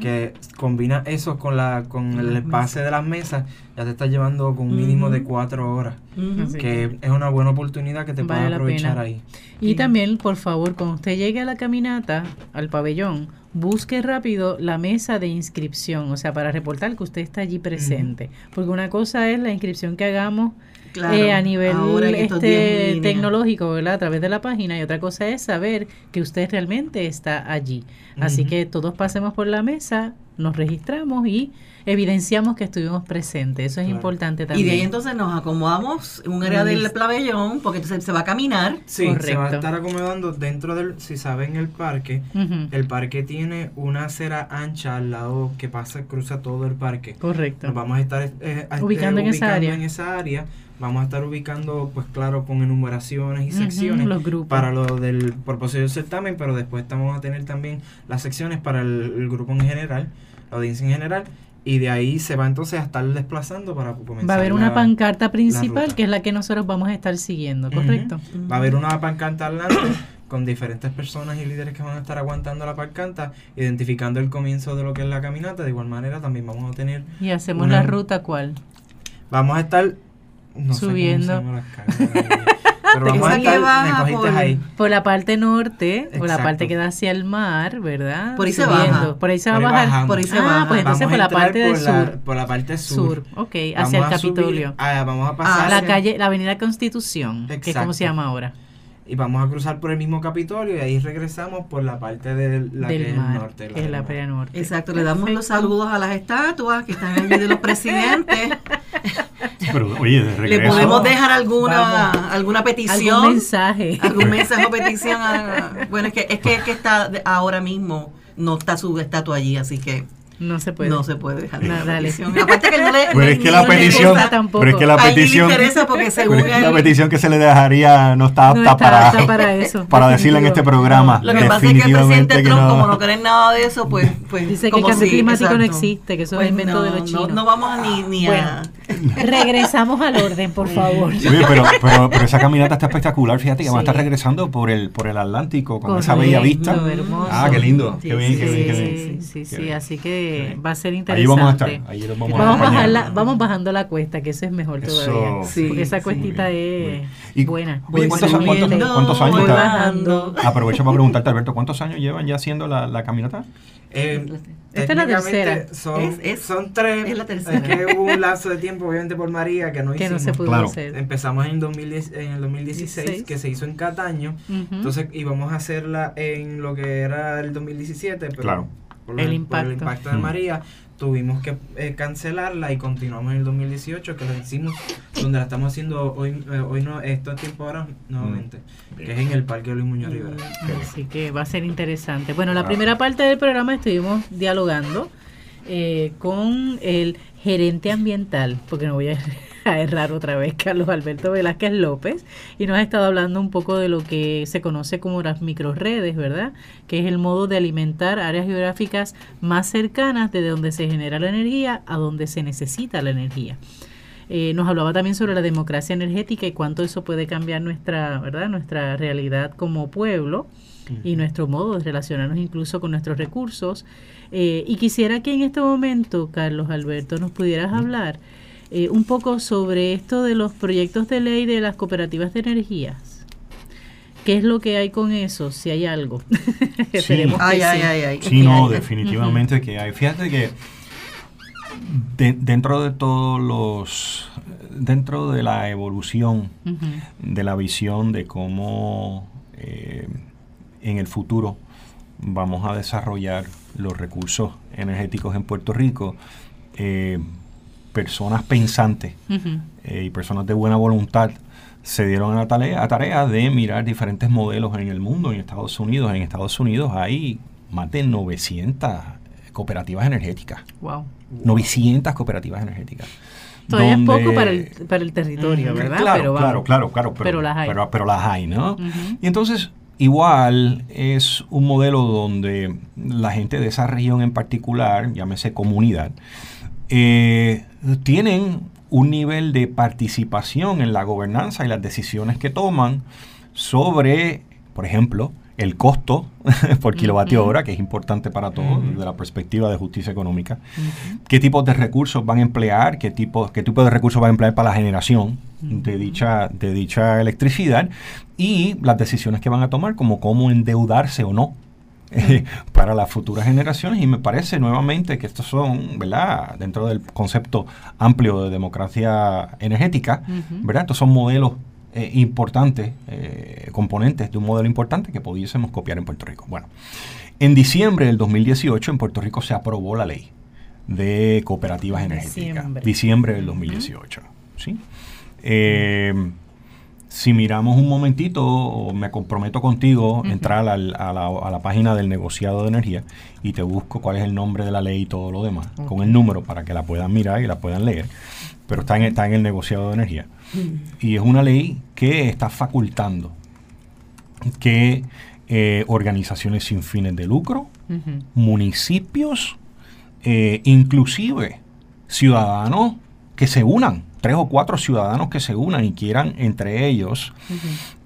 que combina eso con la con el pase de las mesas, ya te está llevando con un mínimo de cuatro horas, que es una buena oportunidad que te puedes aprovechar ahí. Y también, por favor, cuando usted llegue a la caminata, al pabellón, busque rápido la mesa de inscripción, o sea, para reportar que usted está allí presente. Porque una cosa es la inscripción que hagamos eh, a nivel este, tecnológico, ¿verdad? A través de la página, y otra cosa es saber que usted realmente está allí. Así que todos pasemos por la mesa, nos registramos y evidenciamos que estuvimos presentes. Eso es importante también. Y de ahí entonces nos acomodamos en un área del pabellón, porque entonces se va a caminar. Sí, se va a estar acomodando dentro del, si saben, el parque. El parque tiene una acera ancha al lado que pasa, cruza todo el parque. Correcto. Nos vamos a estar eh, eh, ubicando, en, esa área. en esa área vamos a estar ubicando, pues claro, con enumeraciones y secciones los grupos. para lo del propósito del certamen, pero después vamos a tener también las secciones para el grupo en general, la audiencia en general, y de ahí se va entonces a estar desplazando para comenzar. Va a haber una pancarta principal que es la que nosotros vamos a estar siguiendo, ¿correcto? Va a haber una pancarta adelante con diferentes personas y líderes que van a estar aguantando la pancarta, identificando el comienzo de lo que es la caminata. De igual manera también vamos a tener... ¿Y hacemos la ruta cuál? Vamos a estar... subiendo. Pero vamos a estar, por, ahí. por la parte norte, por la parte que da hacia el mar, ¿verdad? Por ahí se baja. Por ahí se va a bajar. Por ahí se ah, pues entonces por la parte del sur. Por la parte sur. ok, hacia el Capitolio. Ah, vamos a pasar. A la calle, la avenida Constitución, que es como se llama ahora y vamos a cruzar por el mismo Capitolio y ahí regresamos por la parte de la que es el norte. La, la playa norte. Exacto, le damos los saludos a las estatuas que están allí de los presidentes. Pero, oye, de regreso, Le podemos dejar alguna alguna petición. Algún mensaje. Algún mensaje o petición. bueno, es que, es que, es que está ahora mismo, no está su estatua allí, así que no se puede. No se puede dejar no, dale. Aparte que no le, pero es que la petición, pero es que la petición, interesa porque según es la petición que se le dejaría no está apta para, para, eso. Para decirle en este programa. lo que pasa es que el presidente Trump, como no creen nada de eso, pues, pues dice que el cambio climático no existe, que eso es pues invento de los chinos. No, vamos a ni, ni a regresamos al orden, por favor. Oye, pero, pero, pero, esa caminata está espectacular, fíjate que sí. va a estar regresando por el por el Atlántico con esa bella vista. Hermoso. Ah, qué lindo, qué bien, qué bien, qué bien. Sí, sí, así que va a ser interesante Ahí vamos a estar. Ahí vamos, a vamos bajando la cuesta, que eso es mejor todavía. Sí, porque esa cuestita es buena. ¿cuántos, cuántos, años está? Aprovecho para preguntarte, Alberto, ¿cuántos años llevan ya haciendo la, la caminata? Eh, Esta es la tercera. Son, son tres. Es la tercera. que hubo un lapso de tiempo, obviamente por María, que no que hicimos. no se pudo hacer. Empezamos en, 2010, en el 2016, que se hizo en Cataño. Entonces íbamos a hacerla en lo que era el 2017, pero por, el, impacto. el impacto. de María tuvimos que eh, cancelarla y continuamos en el 2018 que lo hicimos donde la estamos haciendo hoy eh, hoy no esto es tiempo ahora nuevamente mm. que es en el Parque Luis Muñoz Rivera. Así que va a ser interesante. Bueno la primera parte del programa estuvimos dialogando eh, con el gerente ambiental porque no voy a a errar otra vez, Carlos Alberto Velázquez López, y nos ha estado hablando un poco de lo que se conoce como las microredes, ¿verdad? Que es el modo de alimentar áreas geográficas más cercanas de donde se genera la energía a donde se necesita la energía. Eh, nos hablaba también sobre la democracia energética y cuánto eso puede cambiar nuestra, ¿verdad? nuestra realidad como pueblo y nuestro modo de relacionarnos incluso con nuestros recursos. Eh, y quisiera que en este momento, Carlos Alberto, nos pudieras hablar eh, un poco sobre esto de los proyectos de ley de las cooperativas de energías. ¿Qué es lo que hay con eso? Si hay algo. sí, ay, ay, ay, sí, no, definitivamente que hay. Fíjate que dentro de todos los, dentro de la evolución de la visión de cómo eh, en el futuro vamos a desarrollar los recursos energéticos en Puerto Rico, eh, personas pensantes eh, y personas de buena voluntad se dieron a la tarea, a tarea de mirar diferentes modelos en el mundo, en Estados Unidos. En Estados Unidos hay más de 900 cooperativas energéticas. Wow. 900 cooperativas energéticas. Todavía es poco para el, para el territorio, ¿verdad? Claro, pero claro, claro, claro, pero, las hay. Pero, las hay, ¿no? Y entonces, igual es un modelo donde la gente de esa región en particular, llámese comunidad, eh, tienen un nivel de participación en la gobernanza y las decisiones que toman sobre, por ejemplo, el costo por kilovatio hora, que es importante para todos desde la perspectiva de justicia económica, qué tipos de recursos van a emplear, qué tipo, qué tipo de recursos van a emplear para la generación de, dicha, de dicha electricidad y las decisiones que van a tomar, como cómo endeudarse o no eh, para las futuras generaciones y me parece nuevamente que estos son, ¿verdad? Dentro del concepto amplio de democracia energética, ¿verdad? Estos son modelos eh, importantes, eh, componentes de un modelo importante que pudiésemos copiar en Puerto Rico. Bueno, en diciembre del 2018 en Puerto Rico se aprobó la ley de cooperativas energéticas. Diciembre, del 2018. ¿sí? Si miramos un momentito, me comprometo contigo a entrar a, la, página del negociado de energía y te busco cuál es el nombre de la ley y todo lo demás, con el número para que la puedan mirar y la puedan leer. Pero está en, está en el negociado de energía. Y es una ley que está facultando que eh, organizaciones sin fines de lucro, municipios, eh, inclusive ciudadanos que se unan, tres o cuatro ciudadanos que se unan y quieran entre ellos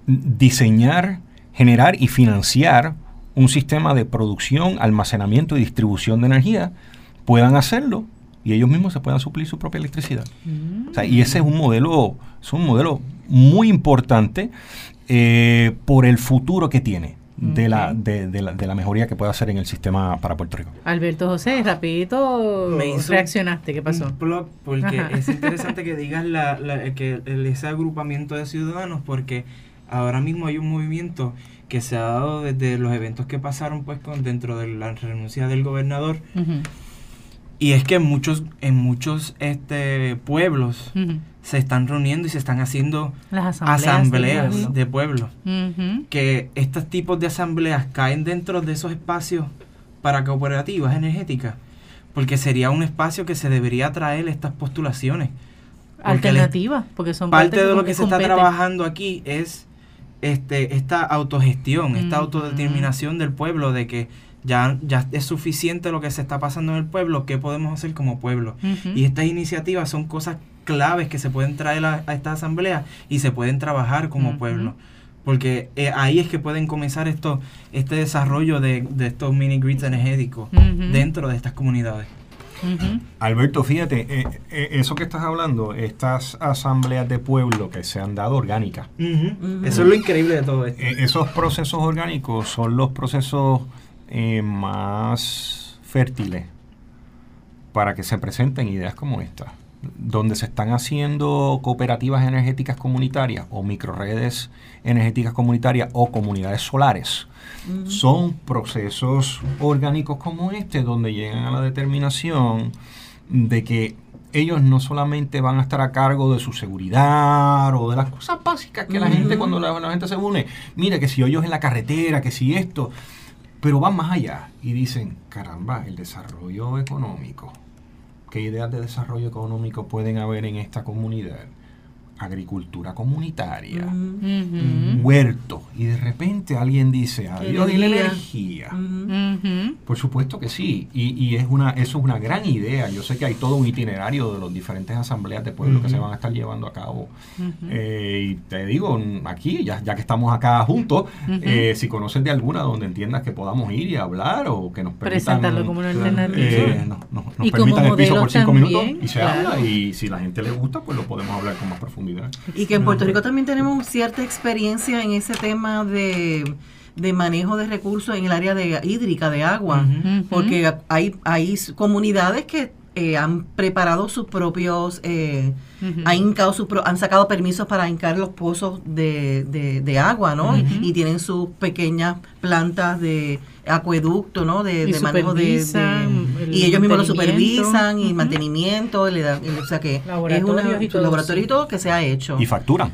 diseñar, generar y financiar un sistema de producción, almacenamiento y distribución de energía, puedan hacerlo y ellos mismos se puedan suplir su propia electricidad. y ese es un modelo, es un modelo muy importante eh, por el futuro que tiene. De, la, de, la, de la mejoría que puede hacer en el sistema para Puerto Rico. Alberto José, rapidito Me reaccionaste, ¿qué pasó? Un porque es interesante que digas la, que ese agrupamiento de ciudadanos porque ahora mismo hay un movimiento que se ha dado desde los eventos que pasaron pues con dentro de la renuncia del gobernador. Y es que en muchos, en muchos este, pueblos se están reuniendo y se están haciendo asambleas, de pueblos. Que estos tipos de asambleas caen dentro de esos espacios para cooperativas energéticas. Porque sería un espacio que se debería traer estas postulaciones. Alternativas, porque son parte, de lo que, se está trabajando aquí es este esta autogestión, esta autodeterminación del pueblo de que ya, ya es suficiente lo que se está pasando en el pueblo, ¿qué podemos hacer como pueblo? Y estas iniciativas son cosas claves que se pueden traer a, esta asamblea y se pueden trabajar como pueblo. Porque eh, ahí es que pueden comenzar esto, este desarrollo de, estos mini grids energéticos dentro de estas comunidades. Alberto, fíjate, eh, eh, eso que estás hablando, estas asambleas de pueblo que se han dado orgánicas. Eso es lo increíble de todo esto. esos procesos orgánicos son los procesos eh, más fértiles para que se presenten ideas como esta, donde se están haciendo cooperativas energéticas comunitarias o microredes energéticas comunitarias o comunidades solares. Son procesos orgánicos como este donde llegan a la determinación de que ellos no solamente van a estar a cargo de su seguridad o de las cosas básicas que la gente cuando la, la, gente se une, mira que si ellos en la carretera, que si esto, pero van más allá y dicen, caramba, el desarrollo económico ¿qué ideas de desarrollo económico pueden haber en esta comunidad? Agricultura comunitaria, huerto, y de repente alguien dice, adiós y la energía. Por supuesto que sí, y, es una, eso es una gran idea. Yo sé que hay todo un itinerario de los diferentes asambleas de pueblo que se van a estar llevando a cabo. Eh, y te digo, aquí, ya, ya que estamos acá juntos, eh, si conoces de alguna donde entiendas que podamos ir y hablar o que nos permitan... Presentarlo como una alternativa. Eh, nos permitan el piso por cinco minutos y se habla, y si la gente le gusta, pues lo podemos hablar con más profundidad. Y que en Puerto Rico también tenemos cierta experiencia en ese tema de, manejo de recursos en el área de hídrica, de agua, porque hay, hay comunidades que eh, han preparado sus propios, eh, han, han sacado permisos para hincar los pozos de, de, agua, ¿no? y, tienen sus pequeñas plantas de acueducto, ¿no? De, manejo de, y ellos mismos lo supervisan y mantenimiento, le dan, o sea que es un laboratorio y todo que se ha hecho. Y facturan.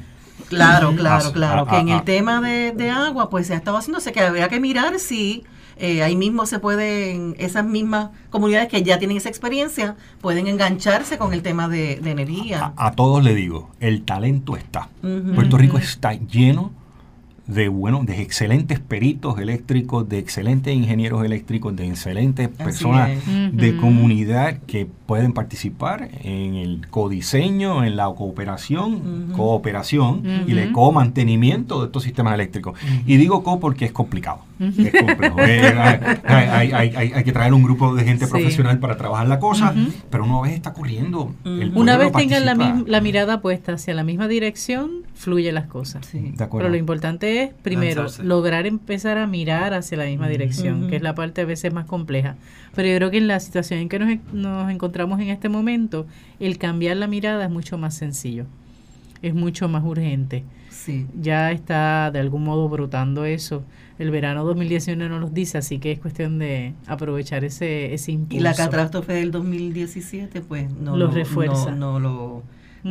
Claro, claro, claro. que en el tema de, de agua, pues se ha estado haciendo, o sea que habría que mirar si eh, ahí mismo se pueden, esas mismas comunidades que ya tienen esa experiencia, pueden engancharse con el tema de, energía. A, todos le digo, el talento está. Puerto Rico está lleno de bueno, de excelentes peritos eléctricos, de excelentes ingenieros eléctricos, de excelentes personas de comunidad que pueden participar en el codiseño, en la cooperación, cooperación y el co-mantenimiento de estos sistemas eléctricos. Y digo co porque es complicado. Es complejo. hay, hay, que traer un grupo de gente profesional para trabajar la cosa, pero una vez está corriendo. una vez tengan la, la mirada puesta hacia la misma dirección, fluye las cosas. Pero lo importante es, primero, lograr empezar a mirar hacia la misma dirección, que es la parte a veces más compleja. Pero yo creo que en la situación en que nos, nos encontramos en este momento, el cambiar la mirada es mucho más sencillo, es mucho más urgente. Sí. Ya está de algún modo brotando eso. El verano 2019 no nos dice, así que es cuestión de aprovechar ese, ese impulso. Y la catástrofe del 2017, pues no lo refuerza. no lo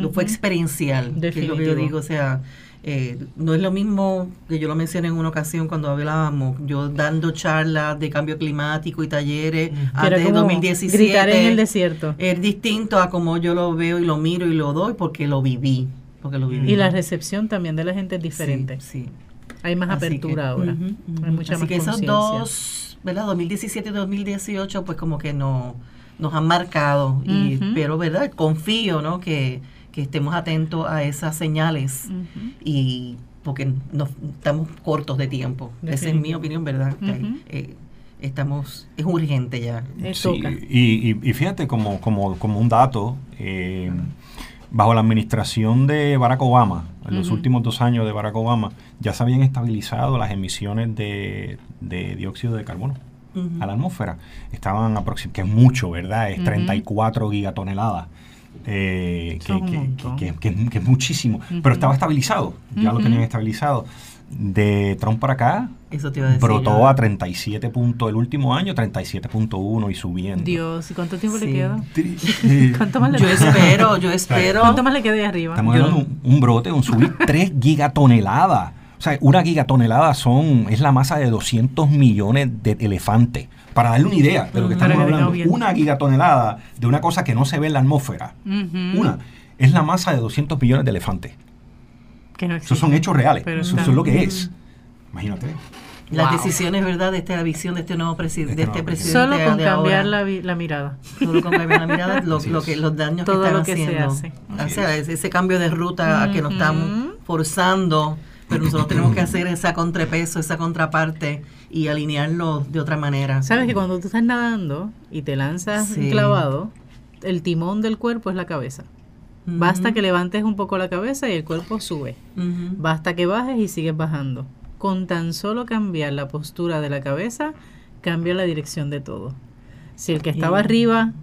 no fue experiencial, que es lo que yo digo, o sea, eh, no es lo mismo que yo lo mencioné en una ocasión cuando hablábamos, yo dando charlas de cambio climático y talleres antes de 2017. Gritar en el desierto. Es distinto a como yo lo veo y lo miro y lo doy porque lo viví. Porque lo viví. Y la recepción también de la gente es diferente. Sí. Hay más apertura ahora. Hay mucha Así que esos dos, ¿verdad? 2017 y 2018, pues como que no, nos han marcado. y, pero, ¿verdad? Confío, ¿no? Que que estemos atentos a esas señales y porque nos estamos cortos de tiempo. Esa es mi opinión, ¿verdad? Eh, estamos, es urgente ya. Sí, y, y, fíjate como, como, como un dato, eh, bajo la administración de Barack Obama, en los últimos dos años de Barack Obama, ya se habían estabilizado las emisiones de, dióxido de carbono a la atmósfera. Estaban aproximadamente, que es mucho, ¿verdad? Es 34 gigatoneladas. Eh, que, es muchísimo, pero estaba estabilizado, ya lo tenían estabilizado. De Trump para acá, Eso te iba a decir, brotó a 37 puntos el último año, 37.1 y subiendo. Dios, ¿y cuánto tiempo le queda? ¿Cuánto más le yo espero, yo espero. ¿Cuánto más le queda de arriba? Estamos hablando un, un brote, un subir 3 gigatoneladas. O sea, una gigatonelada son, es la masa de 200 millones de elefantes. Para darle una idea de lo que estamos hablando, una gigatonelada de una cosa que no se ve en la atmósfera, una, es la masa de 200 millones de elefantes. Que no Esos son hechos reales. Eso, es lo que es. Imagínate. Las decisiones, ¿verdad?, de esta visión de este nuevo presidente. Este presidente Solo con cambiar la, la, mirada. Solo con cambiar la mirada, lo, que, los daños Todo que están lo que haciendo. Se hace. O sea, ese, cambio de ruta que nos estamos forzando pero nosotros tenemos que hacer esa contrapeso, esa contraparte y alinearlo de otra manera. Sabes que cuando tú estás nadando y te lanzas clavado, el timón del cuerpo es la cabeza. Basta que levantes un poco la cabeza y el cuerpo sube. Basta que bajes y sigues bajando. Con tan solo cambiar la postura de la cabeza, cambia la dirección de todo. Si el que estaba arriba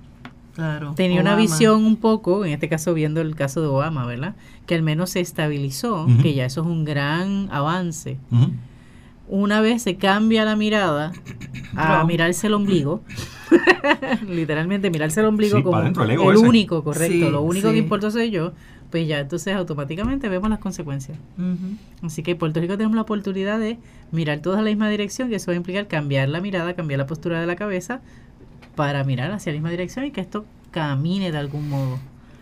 Tenía una visión un poco, en este caso viendo el caso de Obama, ¿verdad? Que al menos se estabilizó, que ya eso es un gran avance. Una vez se cambia la mirada a mirarse el ombligo, literalmente mirarse el ombligo como el, único, correcto, lo único que importa soy yo, pues ya entonces automáticamente vemos las consecuencias. Así que en Puerto Rico tenemos la oportunidad de mirar todos a la misma dirección, que eso va a implicar cambiar la mirada, cambiar la postura de la cabeza, para mirar hacia la misma dirección y que esto camine de algún modo.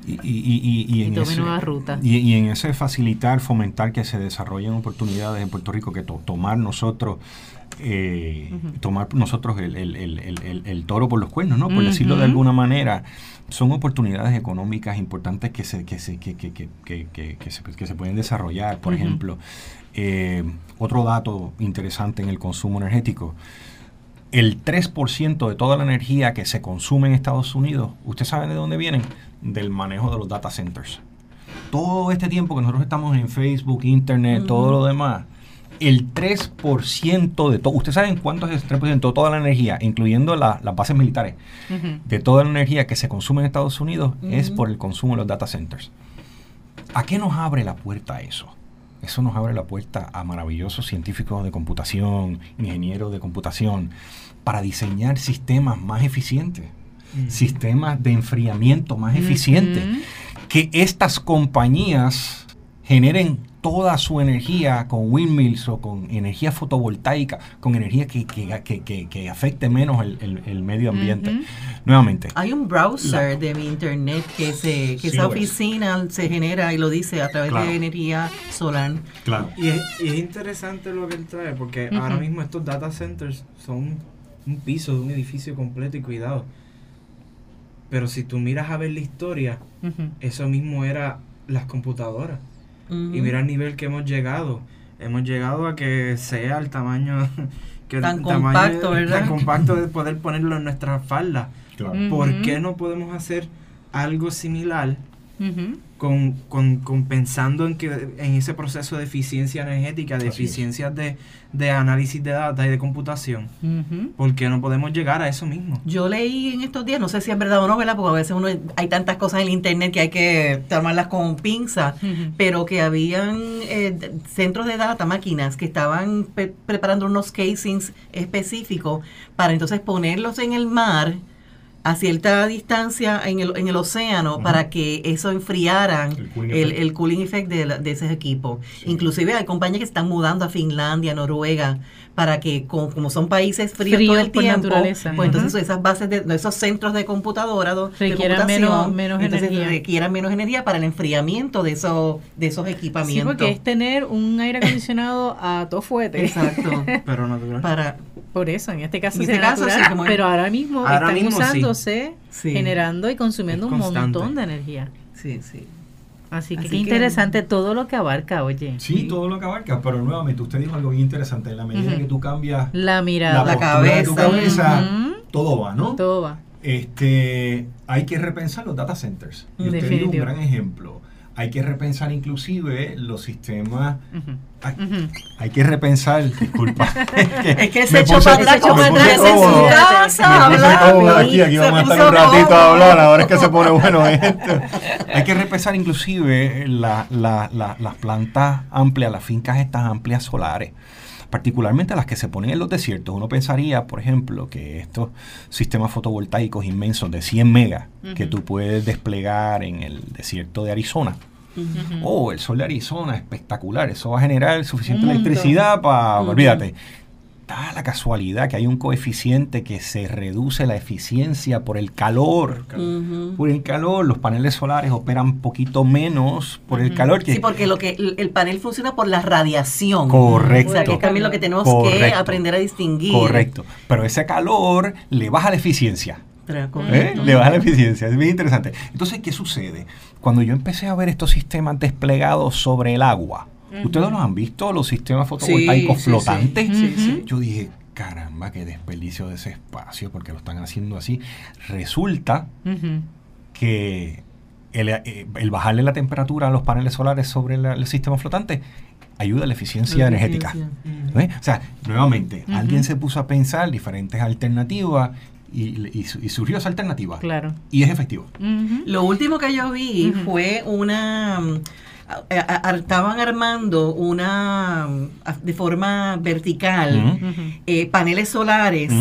Y, y, y, en ese, Y, en ese facilitar, fomentar que se desarrollen oportunidades en Puerto Rico, que tomar nosotros eh, tomar nosotros el, el, el, el, toro por los cuernos, ¿no? Por decirlo de alguna manera, son oportunidades económicas importantes que se, que se, que, que, que, que se, que se pueden desarrollar. Por ejemplo, eh, otro dato interesante en el consumo energético. El 3% de toda la energía que se consume en Estados Unidos, ¿usted sabe de dónde vienen? Del manejo de los data centers. Todo este tiempo que nosotros estamos en Facebook, Internet, todo lo demás, el 3% de todo. ¿Ustedes saben cuánto es el 3% de toda la energía, incluyendo las bases militares, de toda la energía que se consume en Estados Unidos es por el consumo de los data centers? ¿A qué nos abre la puerta eso? Eso nos abre la puerta a maravillosos científicos de computación, ingenieros de computación, para diseñar sistemas más eficientes, sistemas de enfriamiento más eficientes, que estas compañías generen toda su energía con windmills o con energía fotovoltaica, con energía que, que, afecte menos el, medio ambiente. Nuevamente. Hay un browser de mi internet que, se, que esa oficina se genera y lo dice a través de energía solar. Claro. Y es, interesante lo que él trae, porque ahora mismo estos data centers son un piso de un edificio completo y cuidado. Pero si tú miras a ver la historia, eso mismo era las computadoras. Y mira el nivel que hemos llegado. Hemos llegado a que sea el tamaño que tan compacto, ¿verdad? Tan compacto de poder ponerlo en nuestra falda. ¿Por qué no podemos hacer algo similar con, con, pensando en, que, en ese proceso de eficiencia energética, de eficiencia de, de, análisis de datos y de computación, porque no podemos llegar a eso mismo. Yo leí en estos días, no sé si es verdad o no, ¿verdad? porque a veces uno hay tantas cosas en el internet que hay que tomarlas con pinza, pero que habían eh, centros de data, máquinas, que estaban preparando unos casings específicos para entonces ponerlos en el mar a cierta distancia en el, en el océano para que eso enfriara el, cooling effect de, de ese equipo. Inclusive hay compañías que están mudando a Finlandia, Noruega, para que como, son países fríos todo el tiempo, pues entonces esas bases de esos centros de computadora requieran menos, menos energía. requieran menos energía para el enfriamiento de esos de esos equipamientos. Sí, porque es tener un aire acondicionado a todo fuerte. Exacto. Pero natural. Para por eso, en este caso, este caso pero ahora mismo están usándose, generando y consumiendo un montón de energía. Sí, sí. Así que qué interesante todo lo que abarca, oye. Sí, todo lo que abarca, pero nuevamente usted dijo algo bien interesante, en la medida que tú cambias la mirada, la, cabeza, todo va, ¿no? Todo va. Este, hay que repensar los data centers. Y usted dio un gran ejemplo hay que repensar inclusive los sistemas. hay, que repensar, disculpa. es que, se echó para atrás, en su casa. Aquí, aquí vamos a estar un ratito a hablar, ahora es que se pone bueno esto. Hay que repensar inclusive la, las plantas amplias, las fincas estas amplias solares particularmente las que se ponen en los desiertos. Uno pensaría, por ejemplo, que estos sistemas fotovoltaicos inmensos de 100 megas que tú puedes desplegar en el desierto de Arizona, Oh, el sol de Arizona, espectacular. Eso va a generar suficiente electricidad para. Olvídate. Da la casualidad que hay un coeficiente que se reduce la eficiencia por el calor. Por el calor, los paneles solares operan un poquito menos por el calor. sí, porque lo que el panel funciona por la radiación. Correcto. O sea, que es también lo que tenemos que aprender a distinguir. Correcto. Pero ese calor le baja la eficiencia. ¿Eh? Le baja la eficiencia, es bien interesante. Entonces, ¿qué sucede? Cuando yo empecé a ver estos sistemas desplegados sobre el agua, ¿ustedes los han visto, los sistemas fotovoltaicos flotantes? yo dije, caramba, qué desperdicio de ese espacio, porque lo están haciendo así. Resulta que eh, el, bajarle la temperatura a los paneles solares sobre el sistema flotante ayuda a la eficiencia energética. ¿Eh? O sea, nuevamente, alguien se puso a pensar diferentes alternativas y, surgió esa alternativa. Claro. Y es efectivo. Lo último que yo vi fue una estaban armando una de forma vertical eh, paneles solares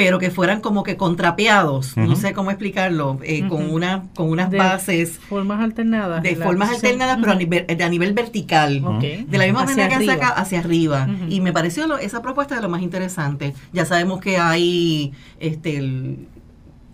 pero que fueran como que contrapeados, no sé cómo explicarlo, eh, con una con unas bases formas alternadas, de formas alternadas, pero a nivel, a nivel vertical, de la misma manera que hacia, hacia arriba. Y me pareció esa propuesta de lo más interesante. Ya sabemos que hay este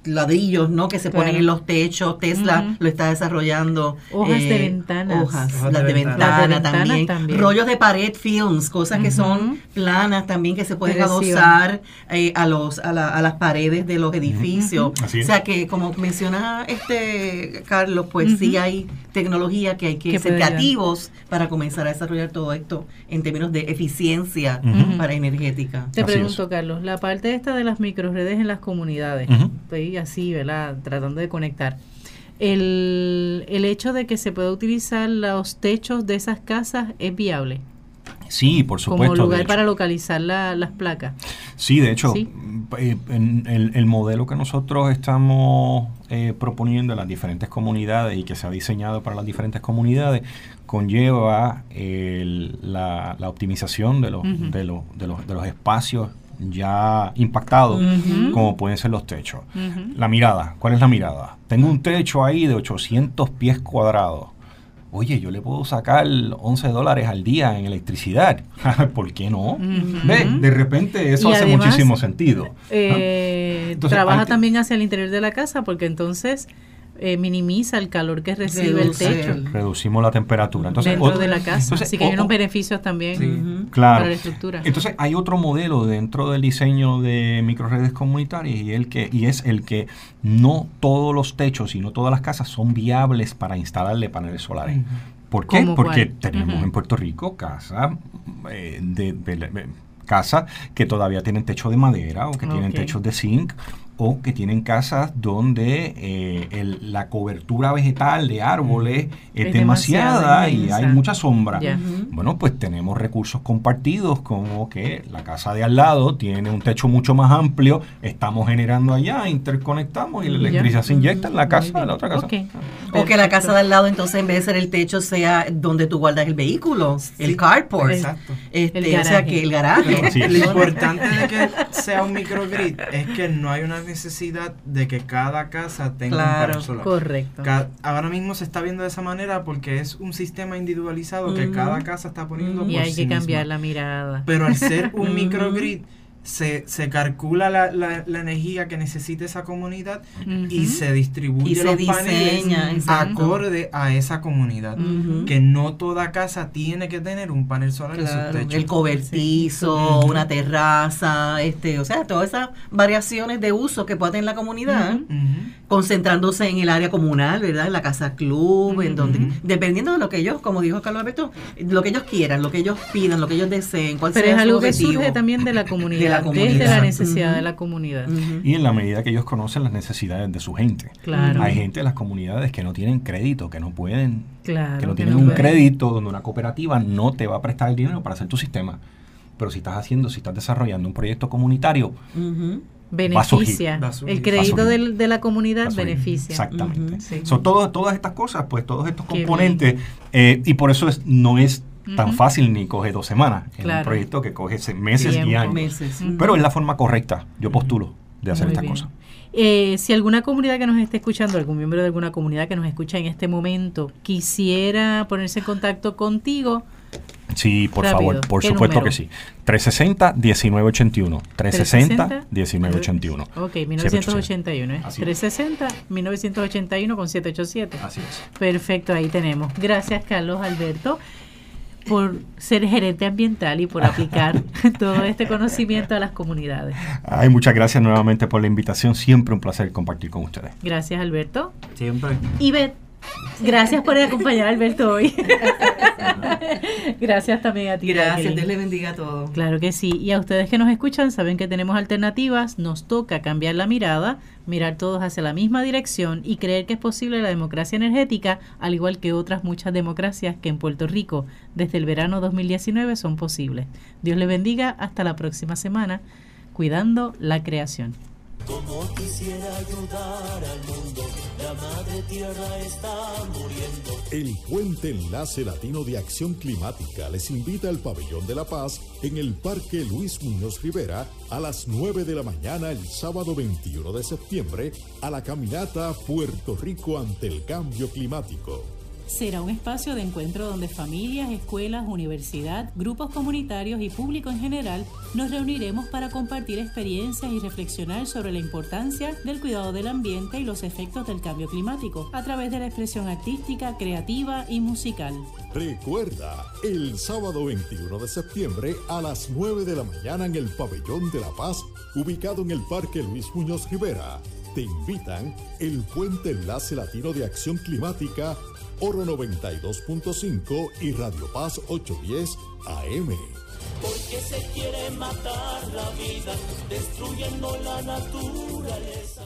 ladrillos, ¿no? Que se ponen en los techos. Tesla lo está desarrollando. Hojas de eh, ventanas. Hojas, las de, ventana, también. Rollos de pared films, cosas que son planas también que se pueden adosar eh, a los a, las paredes de los edificios. O sea que como menciona este Carlos, pues sí hay tecnología que hay que, ser creativos para comenzar a desarrollar todo esto en términos de eficiencia para energética. Te pregunto, Carlos, la parte esta de las microredes en las comunidades, estoy así, ¿verdad? Tratando de conectar. El, el hecho de que se pueda utilizar los techos de esas casas es viable. Sí, por supuesto. Como lugar para localizar las placas. Sí, de hecho, eh, en el, modelo que nosotros estamos eh, proponiendo en las diferentes comunidades y que se ha diseñado para las diferentes comunidades conlleva la, optimización de los, de, los, de, los, de los espacios ya impactados, como pueden ser los techos. La mirada, ¿cuál es la mirada? Tengo un techo ahí de 800 pies cuadrados. Oye, yo le puedo sacar 11 dólares al día en electricidad. ¿Por qué no? ¿Ve? De repente eso hace muchísimo sentido. Eh, trabaja también hacia el interior de la casa porque entonces eh, minimiza el calor que recibe el techo. Reducimos la temperatura. Entonces, dentro de la casa. Así que hay unos beneficios también para la estructura. Entonces hay otro modelo dentro del diseño de microredes comunitarias y, el que, y es el que no todos los techos y no todas las casas son viables para instalarle paneles solares. ¿Por qué? Porque tenemos en Puerto Rico casas eh, de, casa que todavía tienen techo de madera o que tienen techos de zinc o que tienen casas donde eh, la cobertura vegetal de árboles es, demasiada y hay mucha sombra. Bueno, pues tenemos recursos compartidos como que la casa de al lado tiene un techo mucho más amplio, estamos generando allá, interconectamos y la electricidad se inyecta en la casa de la otra casa. O que la casa de al lado entonces en vez de ser el techo sea donde tú guardas el vehículo, el carport. Exacto. Este, o sea que el garaje. Lo importante de que sea un microgrid es que no hay una necesidad de que cada casa tenga un panel solar. Correcto. ahora mismo se está viendo de esa manera porque es un sistema individualizado que cada casa está poniendo y hay que cambiar la mirada. Pero al ser un microgrid se, se calcula la, la, energía que necesita esa comunidad y se distribuye y los paneles acorde a esa comunidad. Que no toda casa tiene que tener un panel solar en su techo. El cobertizo, una terraza, este, o sea, todas esas variaciones de uso que puede tener la comunidad, concentrándose en el área comunal, ¿verdad? En la casa club, en donde, dependiendo de lo que ellos, como dijo Carlos Alberto, lo que ellos quieran, lo que ellos pidan, lo que ellos deseen, cuál Pero es algo que surge también de la comunidad la desde la necesidad de la comunidad. Y en la medida que ellos conocen las necesidades de su gente. Claro. Hay gente de las comunidades que no tienen crédito, que no pueden, claro, que no tienen un crédito, donde una cooperativa no te va a prestar el dinero para hacer tu sistema. Pero si estás haciendo, si estás desarrollando un proyecto comunitario, beneficia. El crédito de, la comunidad beneficia. Exactamente. Son todas estas cosas, pues todos estos componentes, eh, y por eso es, no es tan fácil ni coge dos semanas. Es un proyecto que coge meses y años. Pero es la forma correcta, yo postulo, de hacer estas cosas. Eh, si alguna comunidad que nos esté escuchando, algún miembro de alguna comunidad que nos escucha en este momento, quisiera ponerse en contacto contigo, Sí, por favor, por supuesto que sí. 360-1981. 360-1981. Ok, 1981. ¿eh? 360-1981 con 787. Así es. Perfecto, ahí tenemos. Gracias, Carlos Alberto por ser gerente ambiental y por aplicar todo este conocimiento a las comunidades. Ay, muchas gracias nuevamente por la invitación. Siempre un placer compartir con ustedes. Gracias, Alberto. Siempre. Y Beth, gracias por acompañar a Alberto hoy. gracias también a ti. Gracias, Dios le bendiga a todos. Claro que sí. Y a ustedes que nos escuchan, saben que tenemos alternativas. Nos toca cambiar la mirada mirar todos hacia la misma dirección y creer que es posible la democracia energética, al igual que otras muchas democracias que en Puerto Rico desde el verano 2019 son posibles. Dios le bendiga, hasta la próxima semana, cuidando la creación. Como quisiera ayudar al mundo, la madre tierra está muriendo. El Puente Enlace Latino de Acción Climática les invita al Pabellón de la Paz en el Parque Luis Muñoz Rivera a las 9 de la mañana el sábado 21 de septiembre a la caminata Puerto Rico ante el cambio climático será un espacio de encuentro donde familias, escuelas, universidad, grupos comunitarios y público en general nos reuniremos para compartir experiencias y reflexionar sobre la importancia del cuidado del ambiente y los efectos del cambio climático a través de la expresión artística, creativa y musical. Recuerda, el sábado 21 de septiembre a las 9 de la mañana en el Pabellón de la Paz, ubicado en el Parque Luis Muñoz Rivera, te invitan el Puente Enlace Latino de Acción Climática, Oro 92.5 y Radio Paz 810 AM. Porque se quiere matar la vida, destruyendo la naturaleza.